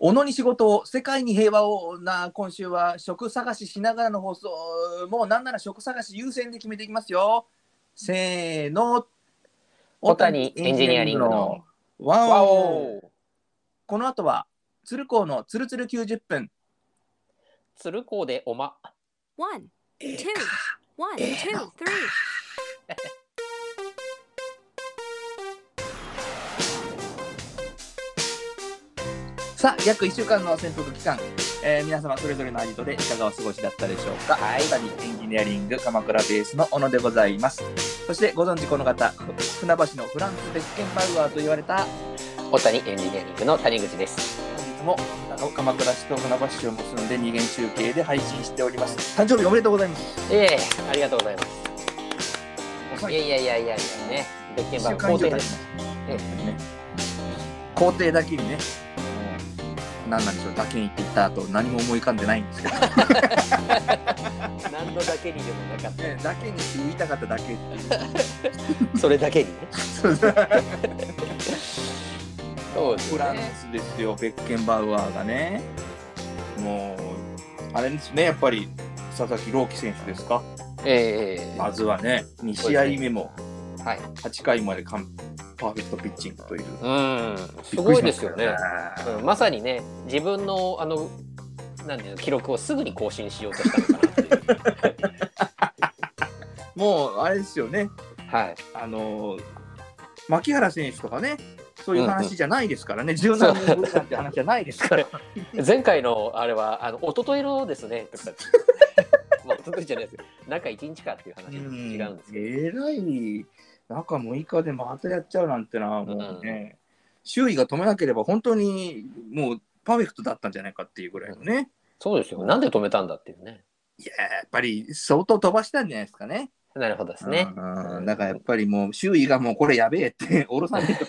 小野に仕事を世界に平和をな今週は職探ししながらの放送もうなんなら職探し優先で決めていきますよ。せーの。小谷エンジニアリングのワンわオ。おこの後は鶴光のつるつる90分。鶴光でおま。One, え two, one, two, three. さあ約1週間の潜伏期間、えー皆様それぞれのアジトでいかがお過ごしだったでしょうか？はい。小谷エンジニアリング鎌倉ベースの小野でございます。そしてご存知この方ふ船橋のフランス・ベッケンバウアーと言われた小谷エンジニアリングの谷口です。本日も鎌倉市と船橋市を結んで二元中継で配信しております。誕生日おめでとうございます。ええありがとうございます。遅い。やいやいやいやいやね。別件1版週間以上経ちまし皇帝です。ね皇帝だけにね何なんでしょうだけにって言った後何も思い浮かんでないんですけど、ね、何度だけにでもなかっだけにって言いたかっただけっていう。たそれだけにね。そうですフランねスですよ、ベッケンバウアーがね。もう、あれですね、やっぱり佐々木朗希選手ですか？ええまずはね、2試合目もはい。8回まで完パーフェクトピッチングという。うん。すごいですよね。うん。まさにね自分のあのなんていうの記録をすぐに更新しようとしたのかな もう、あれですよね、はい。あのー、牧原選手とかね、そういう話じゃないですからね、柔軟話じゃないですから。前回のあれはあの一昨日のですねとか まあ一昨日じゃないです。中1日かっていう話違うんですけど、えらい中6日でまたやっちゃうなんてな、もうね、周囲が止めなければ本当にもうパーフェクトだったんじゃないかっていうぐらいのね、そうですよ。なんで止めたんだっていうね。いややっぱり相当飛ばしたんじゃないですかね。なるほどですね。うん。だからやっぱりもう周囲がもうこれやべえって、下ろさないと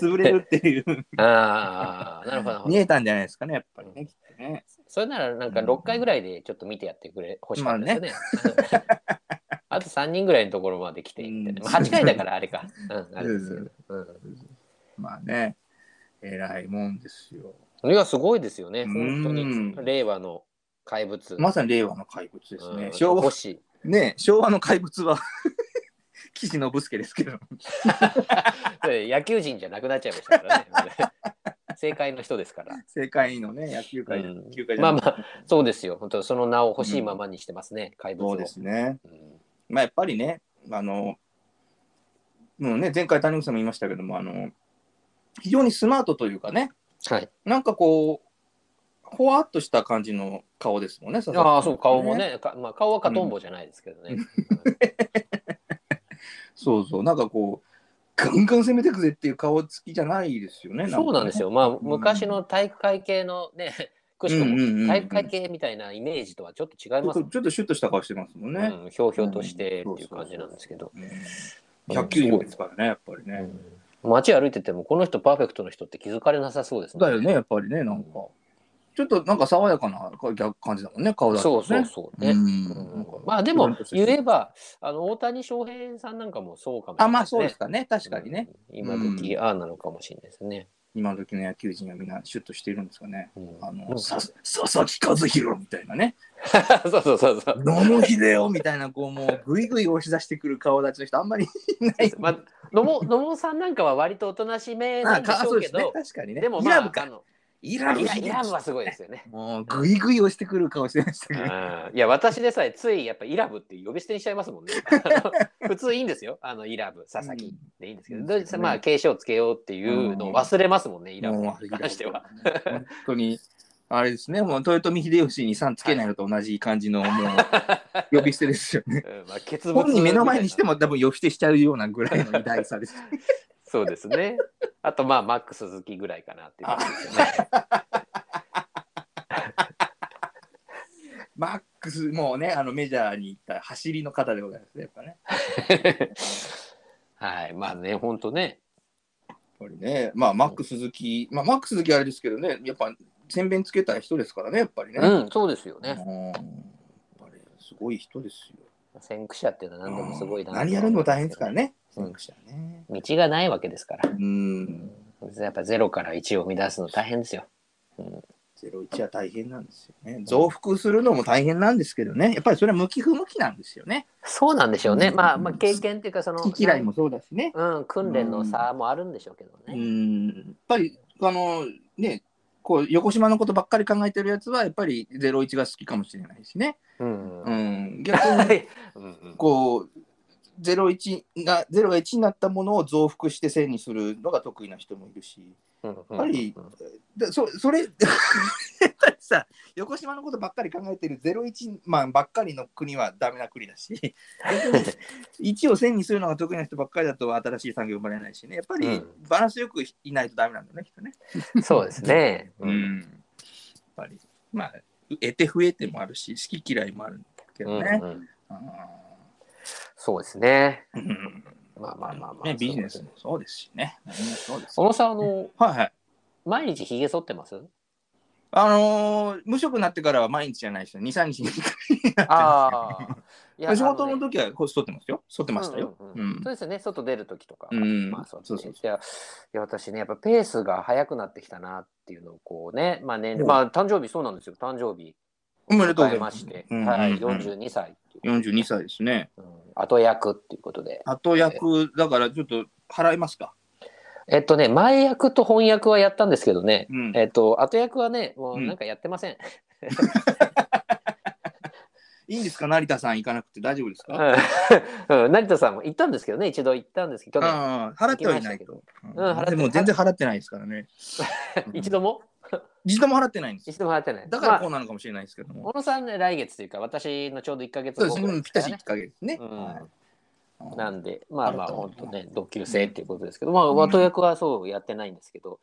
潰れるっていう、ああなるほど。なるほど見えたんじゃないですかね、やっぱりね、きっとね。それならなんか6回ぐらいでちょっと見てやってくれ欲しかったですよね。あと3人ぐらいのところまで来てみたいな。うんまあ8回だからあれか。うん、あれですけど。まあね、偉いもんですよ。うん、いや、すごいですよね。うん本当に。令和の怪物。まさに令和の怪物ですね。うん昭和星。ね昭和の怪物は 岸信介ですけど。野球人じゃなくなっちゃいましたからね。正解の人ですから。世界のね、野球界、うん野球界まあまあ、そうですよ。本当その名を欲しいままにしてますね、怪物を。そうですね。うんまあやっぱりね、あの、もうね、前回谷口さんも言いましたけども、あの、非常にスマートというかね、はい。なんかこう、ほわっとした感じの顔ですもんね、佐々木さんああ、そう、顔も。ね。かまあ、顔はカトンボじゃないですけどね。そうそう、なんかこう、ガンガン攻めてくぜっていう顔つきじゃないですよね。そうなんですよ。よ。まあ、昔の体育会系のね、くしくも体育会系みたいなイメージとはちょっと違いますちょっとちょっとシュッとした顔してますもんね。うん、ひょうひょうとしてっていう感じなんですけど。190ですからね、やっぱりね。うん街歩いてても、この人パーフェクトの人って気づかれなさそうですだよね、やっぱりね、なんか。ちょっとなんか爽やかな逆感じだもんね、顔だとそうね。そうそうね。うんうんまあでも言えばあの大谷翔平さんなんかもそうかもしれあ、ないまあそうですかね、確かにね。うん今時ああなのかもしれないですね。今時の野球人はみんなシュッとしているんですかね。うんあの、うんさ佐々木和弘みたいなね。そうそうそうそう。野茂英雄みたいな、こう、もう、ぐいぐい押し出してくる顔立ちの人、あんまりいない。まあ野茂野茂さんなんかは割とおとなしめなあんでしょそううですねけど、、確かにね。でもまあイラブか。イラブイラブはすごいですよね。もう、ぐいぐい押してくる顔してましたけど。うんいや私でさえついやっぱイラブって呼び捨てにしちゃいますもんね。普通いいんですよ。あのイラブ佐々木でいいんですけど、うんどうしてまあ継承つけようっていうのを忘れますもんね、イラブに関しては。。本当に、あれですね、もう豊臣秀吉にさんつけないのと同じ感じの、もう、呼び捨てですよね。うんまあ、本人目の前にしてもも多分呼び捨てしちゃうようなぐらいの偉大さです。そうですね。あとまあマックス鈴木ぐらいかなっていう感じですよね。マックス、もうね、あのメジャーに行った走りの方でございますね、やっぱね。はい、まあね、本当ね。やっぱりね、まあ、マック鈴木、まあ、マック鈴木はあれですけどね、やっぱ、宣弁つけた人ですからね、やっぱりね。うん、そうですようんね。やっぱりすごい人ですよ。先駆者っていうのは何でもすごいな。何やるのも大変ですからね、うん先駆者ね。道がないわけですから。うん。やっぱゼロから1を生み出すの大変ですよ。うん、01は大変なんですよね。増幅するのも大変なんですけどね。やっぱりそれは向き不向きなんですよね。そうなんでしょうね。うんまあ、まあ、経験っていうか、その、好き嫌いもそうだしね。うん、訓練の差もあるんでしょうけどうね。ん。やっぱり、あの、ね、こう、横島のことばっかり考えてるやつは、やっぱり01が好きかもしれないしね。うん。ううんん。逆に、うんこう、01が、0が1になったものを増幅して1000にするのが得意な人もいるし。ややっぱりでそそれ さ横島のことばっかり考えてる01マンばっかりの国はダメな国だし逆に1を1000にするのが得意な人ばっかりだと新しい産業生まれないしねやっぱりうんバランスよくいないとダメなんだねきっとね。そうですね。う。ん、やっぱりまあ得て増えてもあるし好き嫌いもあるんだけうんどね。うんあそうですね。まあまあまあまあ。ねビジネスもそうですしね。そうです小野さん、あの、はいはい。毎日ひげ剃ってます？あのー無職になってからは毎日じゃないですよ。2、3日に1回ああ。い仕事の時はこう剃ってますよ。剃ってましたよ。うんうんううんんそうですよね、外出る時とかは。うんまあそうですねそうそういやいや私ね、やっぱペースが速くなってきたなっていうのをこうね、まあ年うんまあ誕生日そうなんですよ、誕生日おめでとうございままして、うんはい、うん。うん42歳っていう、42歳ですね。うん、後役っていうことで。後役だからちょっと払いますか？えっとね、前役と翻訳はやったんですけどね、うん。えっと、後役はね、もうなんかやってません。いいんですか？成田さん行かなくて。大丈夫ですか、うん。うん。成田さんも行ったんですけどね、一度行ったんですけど、払ってはいないと。うん払ってでも全然払ってないですからね。一度も？一度も払ってないんです。一度も払ってない。だからこうまあなのかもしれないですけども。小野さんね、来月というか、私のちょうど1ヶ月そうですね。ぴったしいですからね1ヶ月ね。うんはいなんで、まあまあ、本当ね、同級生っていうことですけど、まあ、うん後役はそうやってないんですけど、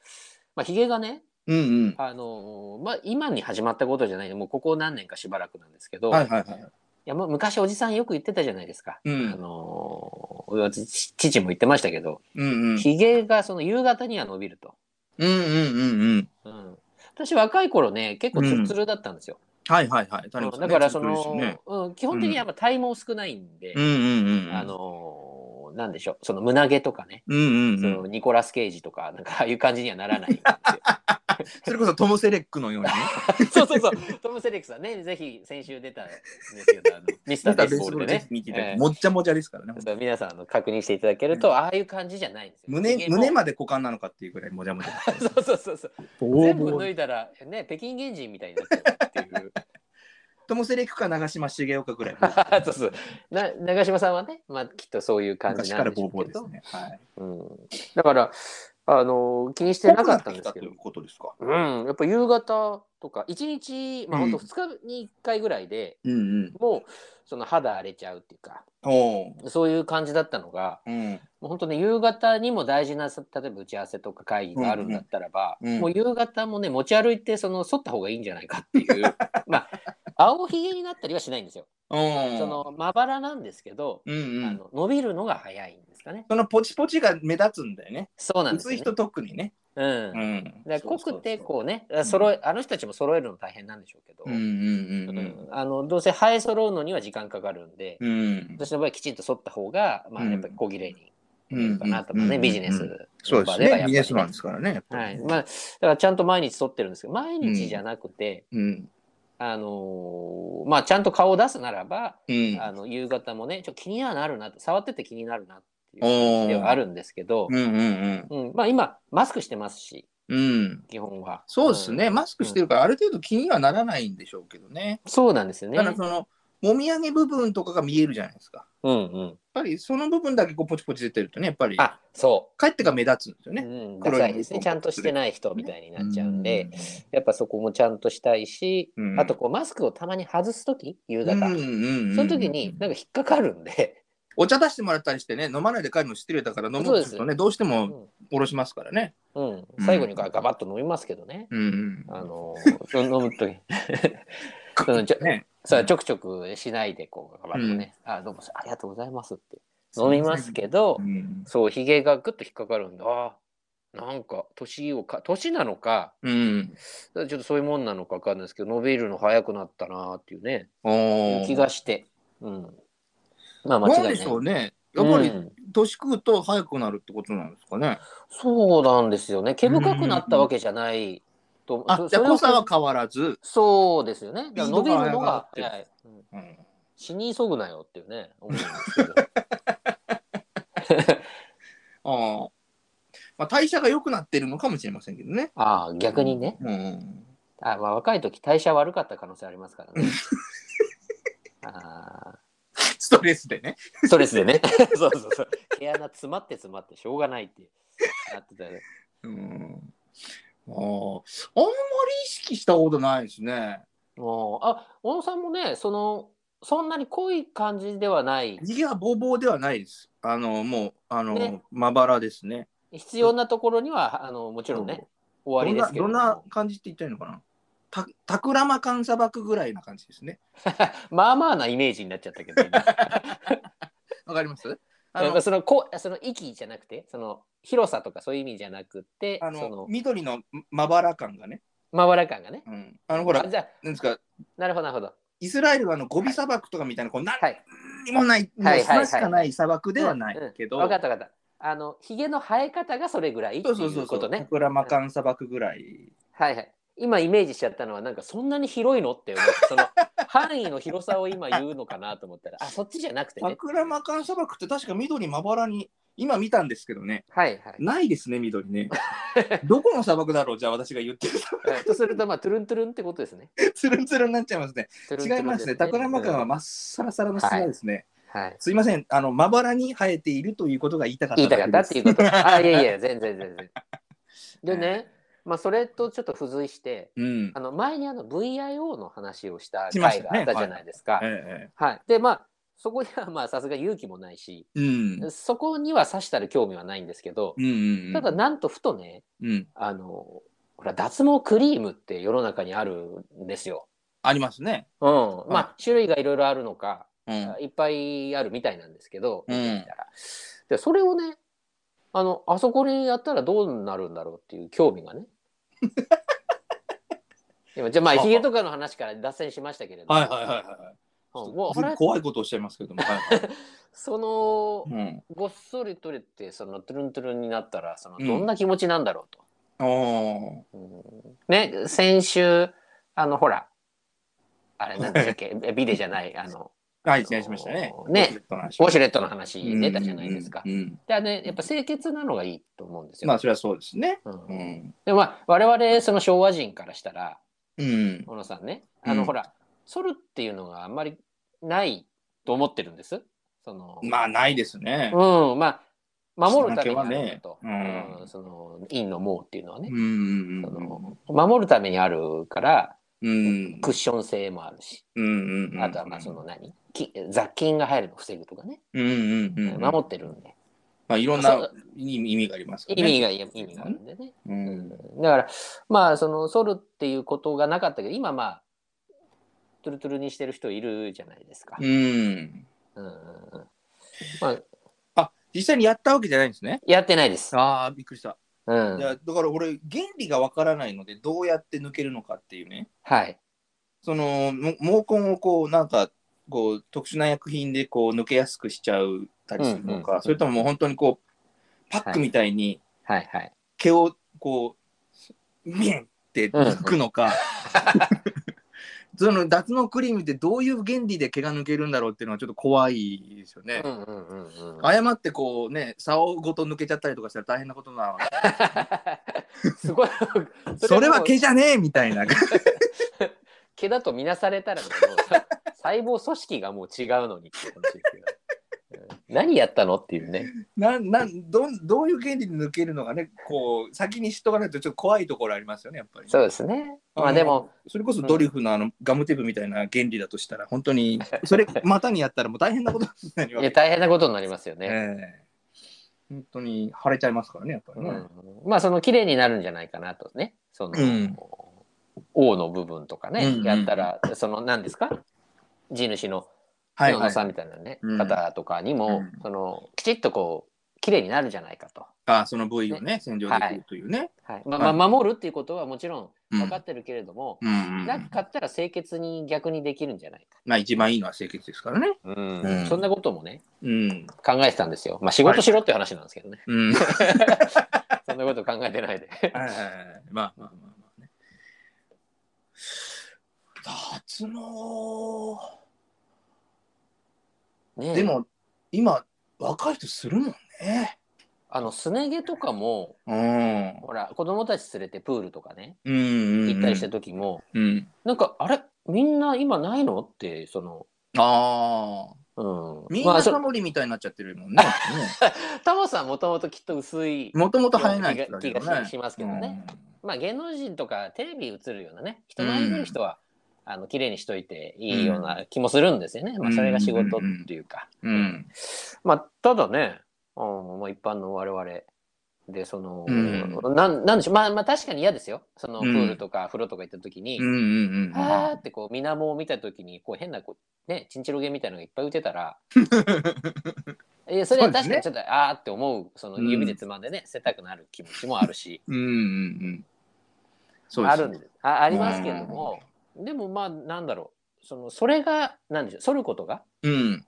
まあ、ヒゲがね、うんうん。あのーまあ、今に始まったことじゃないの、もうここ何年かしばらくなんですけど、はいはいはい。いやもう昔おじさんよく言ってたじゃないですか。うんあの父も言ってましたけど、うんうん。ヒゲがその夕方には伸びると。うんうんうんうん。うん、私若い頃ね、結構ツルツルだったんですよ。はいはいはい。ねだからその、よねうん、基本的にやっぱ体毛少ないんで、うん。あのーなんでしょう、その胸毛とかね、うんうんそうん。のニコラス・ケイジとか、なんかああいう感じにはならないんです それこそトム・セレックのようにね。よ。そうそうそう、トム・セレックさんね、ぜひ先週出たんですけど、あの ミスター・ベースボールでね、もっちゃもちゃですからね。皆さんあの確認していただけると、ああいう感じじゃないんですよ。胸胸まで股間なのかっていうぐらいもじゃもじゃ。そうそうそうそう。ボ全部脱いだら、ね、北京原人みたいになっちゃうっていう。トム・セレックか長嶋茂雄かぐらい。そうそうな長嶋さんはね、まあ、きっとそういう感じなんでしょうけど、ね。はい。うん、だからあの気にしてなかったんですけどという、ことですか？うん、やっぱ夕方とか1日、まあ、うん本当2日に1回ぐらいで、うんうん。もうその肌荒れちゃうっていうかおお。そういう感じだったのがうん。もう本当ね夕方にも大事なさ例えば打ち合わせとか会議があるんだったらば、うんうんもう夕方もね持ち歩いてその剃った方がいいんじゃないかっていう まあ青ひげになったりはしないんですよ。そのまばらなんですけど、うんうん。あの伸びるのが早いんですかね。そのポチポチが目立つんだよね。そうなんですよ、ね。薄い人特にね。うん。うん。濃くてう。こうね揃えあの人たちも揃えるの大変なんでしょうけど、うんうんうんうんあのどうせ生え揃うのには時間かかるんで、うん。うん。私の場合きちんと剃った方が、まあ、うんやっぱり小切れにう見えるかなとかね、んビジネスそうですね。ビジネスマンですからね。はいまあ、だからちゃんと毎日剃ってるんですけど毎日じゃなくて、うん。あのーまあちゃんと顔を出すならば、うん。あの夕方もねちょっと気にはなるなと触ってて気になるなっていう感じではあるんですけど、うんうんうんまあ、今マスクしてますしうん。うん。基本はそうですね。んマスクしてるから、ある程度気にはならないんでしょうけどね。そうなんですよねただその、もみあげ部分とかが見えるじゃないですか。うんうんぱりその部分だけこうポチポチ出てるとね、やっぱり、あそ帰ってが目立つんですよう、ね。うん、ダサいですね。ちゃんとしてない人みたいになっちゃうんで、うんやっぱそこもちゃんとしたいし、うん。あとこうマスクをたまに外す時夕方、うんうんうんその時になんか引っかかるんで、お茶出してもらったりしてね、飲まないで帰るの失礼だから飲もうとね、どうしてもうん。おろしますからね。うん、最後にガガバッと飲みますけどね、うんうん。あの飲む時。うんちょね、さあちょくちょくしないでこうガバッとね、あどうもありがとうございますって。飲みますけど、うん。そうひげがぐっと引っかかるんであなんか年をか年なのかうん。ちょっとそういうもんなのかわかんないですけど伸びるの早くなったなっていうね。気がして、うん、まあ間違いない。しょうね。やっぱりうん。年食うと早くなるってことなんですかね。そうなんですよね。毛深くなったわけじゃないととあじゃあ濃さは変わらず、そうですよね。伸びるのが早い。うんうん、死に急ぐなよっていうね、思うんですけど。ああまあ、代謝が良くなってるのかもしれませんけどね。ああ、逆にね。うん、あまあ、若い時代謝悪かった可能性ありますからね。あストレスでね。ーストレスでね。そうそうそう。毛穴詰まって詰まってしょうがないってなってたよね。うん、あああんまり意識したことないですね。あ小野さんもね、その、そんなに濃い感じではない、いや、ボーボーではないです。あの、もう、あの、ねまばらですね。必要なところには、あのもちろんね、終わりですけどどんなどんな感じって言ったらいいのかな？たタクラマカン砂漠ぐらいな感じですね。まあまあなイメージになっちゃったけど、今 わかります？ああののそのこその息じゃなくて、その広さとかそういう意味じゃなくて、あのその緑のまばら感がね。まばら感がね。うん、あのほら、あじゃあなんですか、なるほど、なるほど。イスラエルはあのゴビ砂漠とかみたいな、こう何はい。にもない、はいはいはい砂しかない砂漠ではないけど、分かった分かった。あの、ひげの生え方がそれぐらいってそうそうそうそう、タいうことね。クラマカン砂漠ぐらい。はいはい。今イメージしちゃったのは、なんかそんなに広いのって思って、その範囲の広さを今言うのかなと思ったら、あ、そっちじゃなくてね。タクラマカン砂漠って確か緑まばらに、今見たんですけどね、はいはい。ないですね、緑ね。どこの砂漠だろう、じゃあ私が言ってる。はいとすると、まあ、トゥルントゥルンってことですね。つるんつるんになっちゃいますね。トゥルントゥルン違いますね。タクラマカンはまっさらさらの砂ですね。はい。すいません、あの、まばらに生えているということが言いたかった言いたかったっていうこと。あ、いやいや。や、全然全然。でね、まあ、それとちょっと付随して、うんあ。の前にあの VIO の話をした回があったじゃないですか。えはい。で、まあ、そこにはまあさすが勇気もないし、えうん。そこにはさしたる興味はないんですけど、うんうんうん。ただなんとふとね、うん。あの、ほら、脱毛クリームって世の中にあるんですよ。ありますね。うん。まあ、種類がいろいろあるのか、うん。いっぱいあるみたいなんですけど、うんで、それをね、あの、あそこにやったらどうなるんだろうっていう興味がね。今じゃあまあ、ヒゲとかの話から脱線しましたけれども、はいはいはいはい。うんもう怖いことをおっしゃいますけども。はいはい その、うん。ごっそり取れて、そのトゥルントゥルンになったら、そのうんどんな気持ちなんだろうと。おうんね、先週、あの、ほら、あれ、なんだっけ、えビデじゃない、あの、はい、失礼しましたね。ねウォシュレットの話出たじゃないですかう。んうんうんで、ね、やっぱ清潔なのがいいと思うんですよ。まあ、それはそうですね。うんうん。でまあ、我々、その昭和人からしたら、うん。小野さんね、あの、うんほら、剃るっていうのがあんまりないと思ってるんです？その、まあ、ないですね。うん、まあ、守るためにあると。ねうんうんその、陰の毛っていうのはねう。ん。その守るためにあるから、うん。クッション性もあるし、うんうん。あとはまあその何？き雑菌が入るのを防ぐとかね、うんうんうん。守ってるんで、まあ、いろんな意味がありますからね。意味が意味があるんでね。ううんん。だから、まあ、その、剃るっていうことがなかったけど、今まあ、トゥルトゥルにしてる人いるじゃないですか。うん。うんまあ、あ、実際にやったわけじゃないんですね。やってないです。ああ、びっくりした。うんい。や、だから俺、原理がわからないので、どうやって抜けるのかっていうね。はい。その、も毛根をこう、なんか、こう、特殊な薬品でこう、抜けやすくしちゃうたりするのか、うんうんうんそれとももう本当にこう、パックみたいにはいはい。毛をこう、ビンって抜くのか、その脱毛クリームってどういう原理で毛が抜けるんだろうっていうのはちょっと怖いですよねう。んうんうんうん。誤ってこうね、竿ごと抜けちゃったりとかしたら大変なことなの すごい。それは毛じゃねえみたいな。毛だと見なされたらもう細胞組織がもう違うのにっていう話ですよ。うん何やったのっていうね。なんなんどんどういう原理で抜けるのがね、こう先に知っとかないとちょっと怖いところありますよね、やっぱり。そうですね。まあのでも、、それこそドリフのあのガムテープみたいな原理だとしたら、本当に、それまたにやったらもう大変なことになりますいや大変なことになりますよね。ええ本当に腫れちゃいますからね、やっぱりね。うん、まあその綺麗になるんじゃないかなとね。その、うん王の部分とかね、やったら、その何ですか？地主のはいはい。さんみたいなね、うん方とかにも、うんそのきちっとこう綺麗になるんじゃないかと。あその部位をね、洗浄できるというね。はいまあまあ、守るっていうことはもちろんうん分かってるけれども、うんうんなかったら清潔に逆にできるんじゃないか。まあ一番いいのは清潔ですからね。うんうんそんなこともねうん。考えてたんですよ。まあ仕事しろっていう話なんですけどね。うん。そんなこと考えてないで。はいはいはいまあまあまあまあね。スノねー。でも、今、若い人するもんね。あのすね毛とかもうん。ほら子供たち連れてプールとかねうんうん、うん。行ったりした時も、うん。なんかあれ？みんな今ないの？ってそのああ。うんみんなタモリみたいになっちゃってるもんね。タモさんもともときっと薄いもともと生えない人だ気。がししますけどね、まあ芸能人とかテレビ映るようなね人前に出る人は、あの綺麗にしといていいような気もするんですよね、まあそれが仕事っていうか、うん。うん。まあただね、うんまあ、一般の我々でその、うん。なんなんでしょう。まあまあ確かに嫌ですよ。そのうん。プールとか風呂とか行った時に、うんうんうん。はーってこう水面を見た時にこう変なこうねチンチロゲみたいなのがいっぱい打てたら いやそれは確かにちょっと、あーって思うその指でつまんでね、捨てたくなる気持ちもあるし。うんうんうん。そうですね。あるんです。あありますけれども、でもまあなんだろうそのそれがなんでしょう剃ることがうん。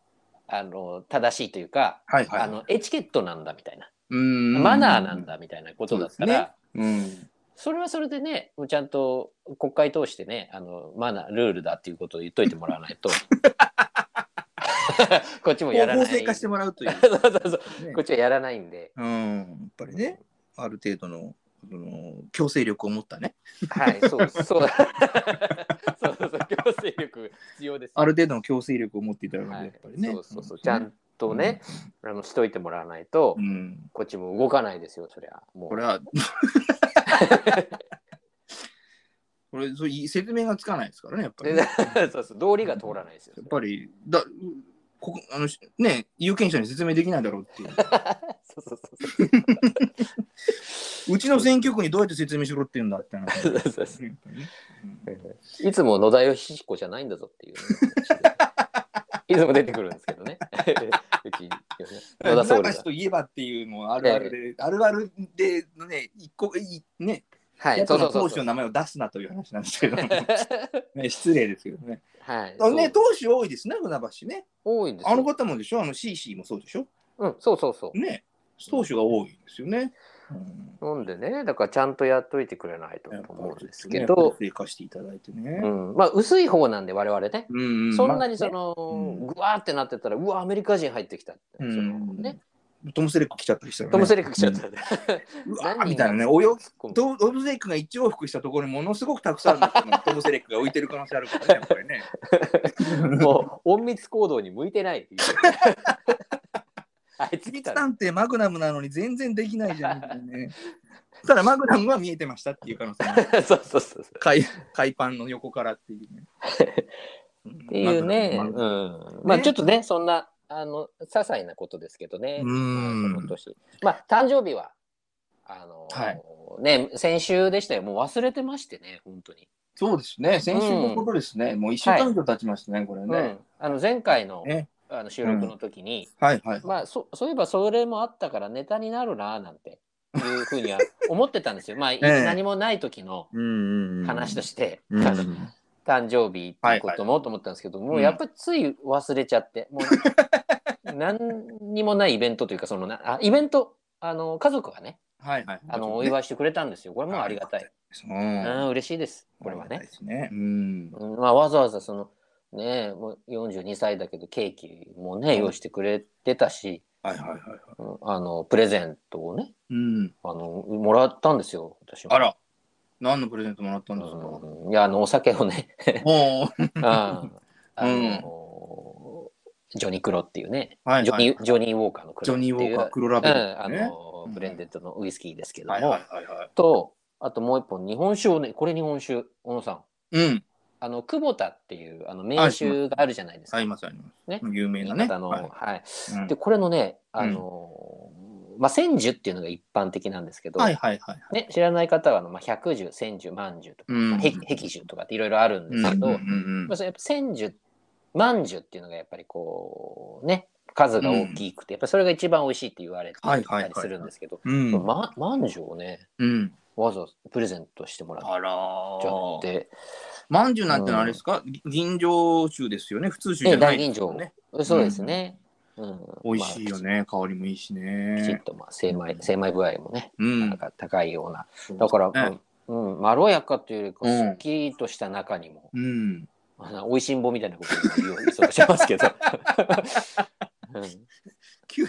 あの正しいというか、はいはい。あのエチケットなんだみたいな、うんマナーなん。だみたいなことだったら、うん。それはそれでねちゃんと国会通してねあのマナールールだっていうことを言っといてもらわないと こっちもやらない法制化してもらうという。そうそうそうねこっちはやらないんで、うん。やっぱりね、ある程度の、その強制力を持ったね。はい、そうそう。そうそう強制力必要ですよ。ある程度の強制力を持っていただくと、はいやっぱりね。そうそうそう、ちゃんとね、あのしといてもらわないと、うん。こっちも動かないですよ、そりゃ。もう。これは、これそうい説明がつかないですからね、やっぱり そうそう、道理が通らないですよ。やっぱり、だここあのね、有権者に説明できないだろうっていう。そうそうそううちの選挙区にどうやって説明しろって言うんだって話。そうそうそう。いつも野田義彦じゃないんだぞっていうね、いつも出てくるんですけどね。うち、野田総理が。といえばっていうのもあるあるで、あるあるでね、一個いね、はい、そうそうそうそう。の名前を出すなという話なんですけど、ね、失礼ですけどね。はい。あね、そう党首多いですね、船橋ね。多いんですよ。あの方もでしょ、あの CC もそうでしょ？うん、そうそうそう。ね、党首が多いんですよね。うんなんでね、だからちゃんとやっといてくれないと思うんりですけど、活性化していただいてね。うん、まあ薄い方なんで我々ね、うんうそんなにそまの、うんぐわーってなってたらうわアメリカ人入ってきたって、あねそのねトム・セレック来ちゃったりしたら、ね。トム・セレック来ちゃったん。で、うわーみたいなね、泳ぎ突っ込むトトム・セレックが一往復したところにものすごくたくさんの トム・セレックが浮いてる可能性あるからね、やっぱりね。もう隠密行動に向いてないっていう。あいつ来たら探偵マグナムなのに全然できないじゃんみたいなね。ただマグナムは見えてましたっていう可能性もある。そうそうそうそう。海海パンの横からっていうね。っていうね、まあちょっとねそんなあの些細なことですけどね、その年。まあ誕生日はあの、はい。ね先週でしたよ。もう忘れてましてね本当に、そうですね、先週のことですね。もう一週間以上経ちましたね、これうねん。あの前回のねあの収録の時に、はいはい。まあそそういえばそれもあったからネタになるななんていうふうには思ってたんですよ。まあ、い え何もない時の話として、うん 誕生日っていうこともと思ったんですけど、もうやっぱりつい忘れちゃって、もう何にもないイベントというかそのなあイベントあの家族がねはいはい。あのお祝いしてくれたんですよ。これもありがたい、う。うん。ん、嬉しいです。これはね、ね。うん。うんまあ、わざわざそのねもう42歳だけどケーキもね用意してくれてたし、はいはいはいあのプレゼントをねうん。あのもらったんですよ私も。あら、何のプレゼントもらったんですか？うん。いやあのお酒をね。おー。うん。あの、ジョニー・クロっていうね、はいジョニージョニー・ウォーカーのクロジョニー・ウォーカー、黒ラベルうん、あね。のブレンデッドのウイスキーですけども、はいはいはいはい。とあともう一本日本酒をねこれ日本酒小野さん。うん。あの久保田っていうあの名酒があるじゃないですか、ありますあります。ね。有名なね。新潟の、ははい。いうん。でこれのねあの、まあ千寿っていうのが一般的なんですけど、はいはいはい。ね、知らない方はあの、まあ、百寿千寿万寿とか、うんまあ、へ碧寿とかっていろいろあるんですけど、うんうんうんまあ、やっぱ千寿万寿っていうのがやっぱりこうね数が大きくて、やっぱそれが一番美味しいって言われてたはいはいはいはいりするんですけど、万寿をねうん。わざわざプレゼントしてもらっちゃっー。て、まんじゅうなんてあれですか？銀醸酒ですよね？普通酒じゃないですよね。そうですね、うん美味しいよね。香りもいいしまあきちっね。とまあ精米精米具合もね、うなんん。か高いようなだから、ねうんうん、まろやかというよりかうんすっきりとした中にも、うん。あの美味しんぼみたいなことを言うようにしますけど。うん急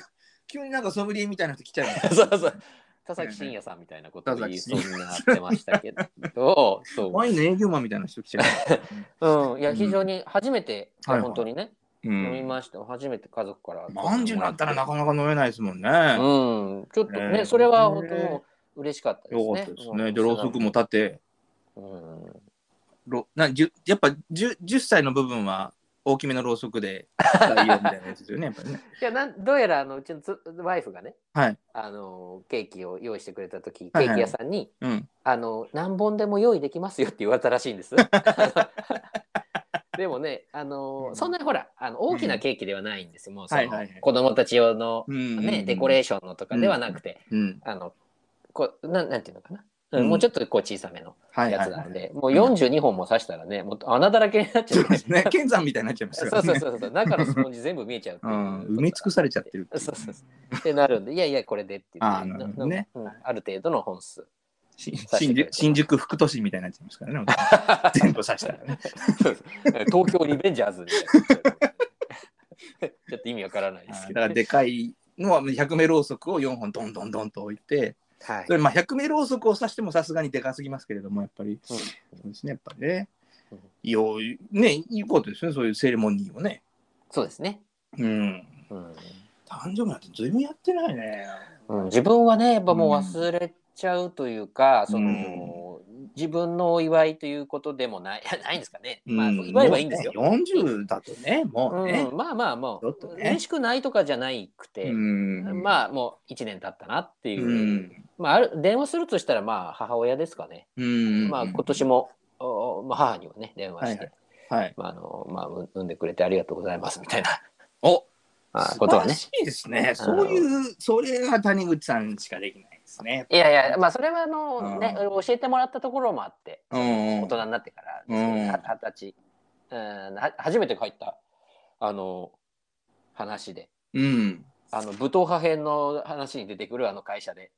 急になんかソムリエみたいな人来ちゃいました。そうそう。田崎真也さんみたいなことを言いそうになってましたけど、そう。ワインの営業マンみたいな人来ちゃいました。うん、いや、うん非常に初めて、本当にね、う飲みん。ました。初めて家族から。まんじゅうになったらなかなか飲めないですもんね。うん、ちょっとね、ねそれは本当嬉しかったですね。よかったですうんね。で、ろうそくも立て、うん、ろなじゅやっぱ 10, 10歳の部分は大きめのろうそくで代用みたいなやつですよね、やっぱりね。いやなんどうやらあのうちのつワイフがね、はい。あのケーキを用意してくれた時、はいはいケーキ屋さんに、うん。あの何本でも用意できますよって言われたらしいんです。でもね、あのうんそんなにほらあの大きなケーキではないんですよ。もうその、はいはいはい子供たち用の、うんねデコレーションのとかではなくて、うん。あのこうなんなんていうのかな、うんうんもうちょっとこう小さめのはいはいは。やつないので、もう42本も刺したらね、もう穴だらけになっちゃそううですね。剣山みたいになっちゃいますそうからね。そうそうそう、中のスポンジ全部見えちゃううう。ん。埋め尽くされちゃってるっていうそうそうそう。ってなるんで、いやいや、これでって言って、ねうんある程度の本数。し新宿新宿副都心みたいになっちゃいますからね。全部刺したらね。東京リベンジャーズみたいな。ちょっと意味わからないですけど、だからでかいのは100名ろうそくを4本どんどんどんと置いて、はいそれまあ100名ろうそくを刺してもさすがにでかすぎますけれども、やっぱり、そうですね、やっぱりねうん。いや、ね、いいことですね、そういうセレモニーをね。そうですね。うん。うん誕生日なんてずいぶんやってないね。うん、自分はね、やっぱもう忘れちゃうというか、その、自分のお祝いということでもない、ないんですかね。まあ、うん祝えばいいんですよ。もうね40だとね、もうねう。ん、まあまあもう、ね嬉しくないとかじゃないくて、うんまあもう1年経ったなっていう、うん。まあある電話するとしたらまあ母親ですかね、うん。まあ今年も、おまあ、母にはね電話して、はいはい。まああのまあう産んでくれてありがとうございますみたいな、おまあ、ことはね素晴らしいですね。そういう、それは谷口さんしかできないですね。いやいやまあそれはあの、うん。ね教えてもらったところもあって、うん大人になってから二十歳、うん、は初めて入ったあの話で。うん。あの武闘派編の話に出てくるあの会社で。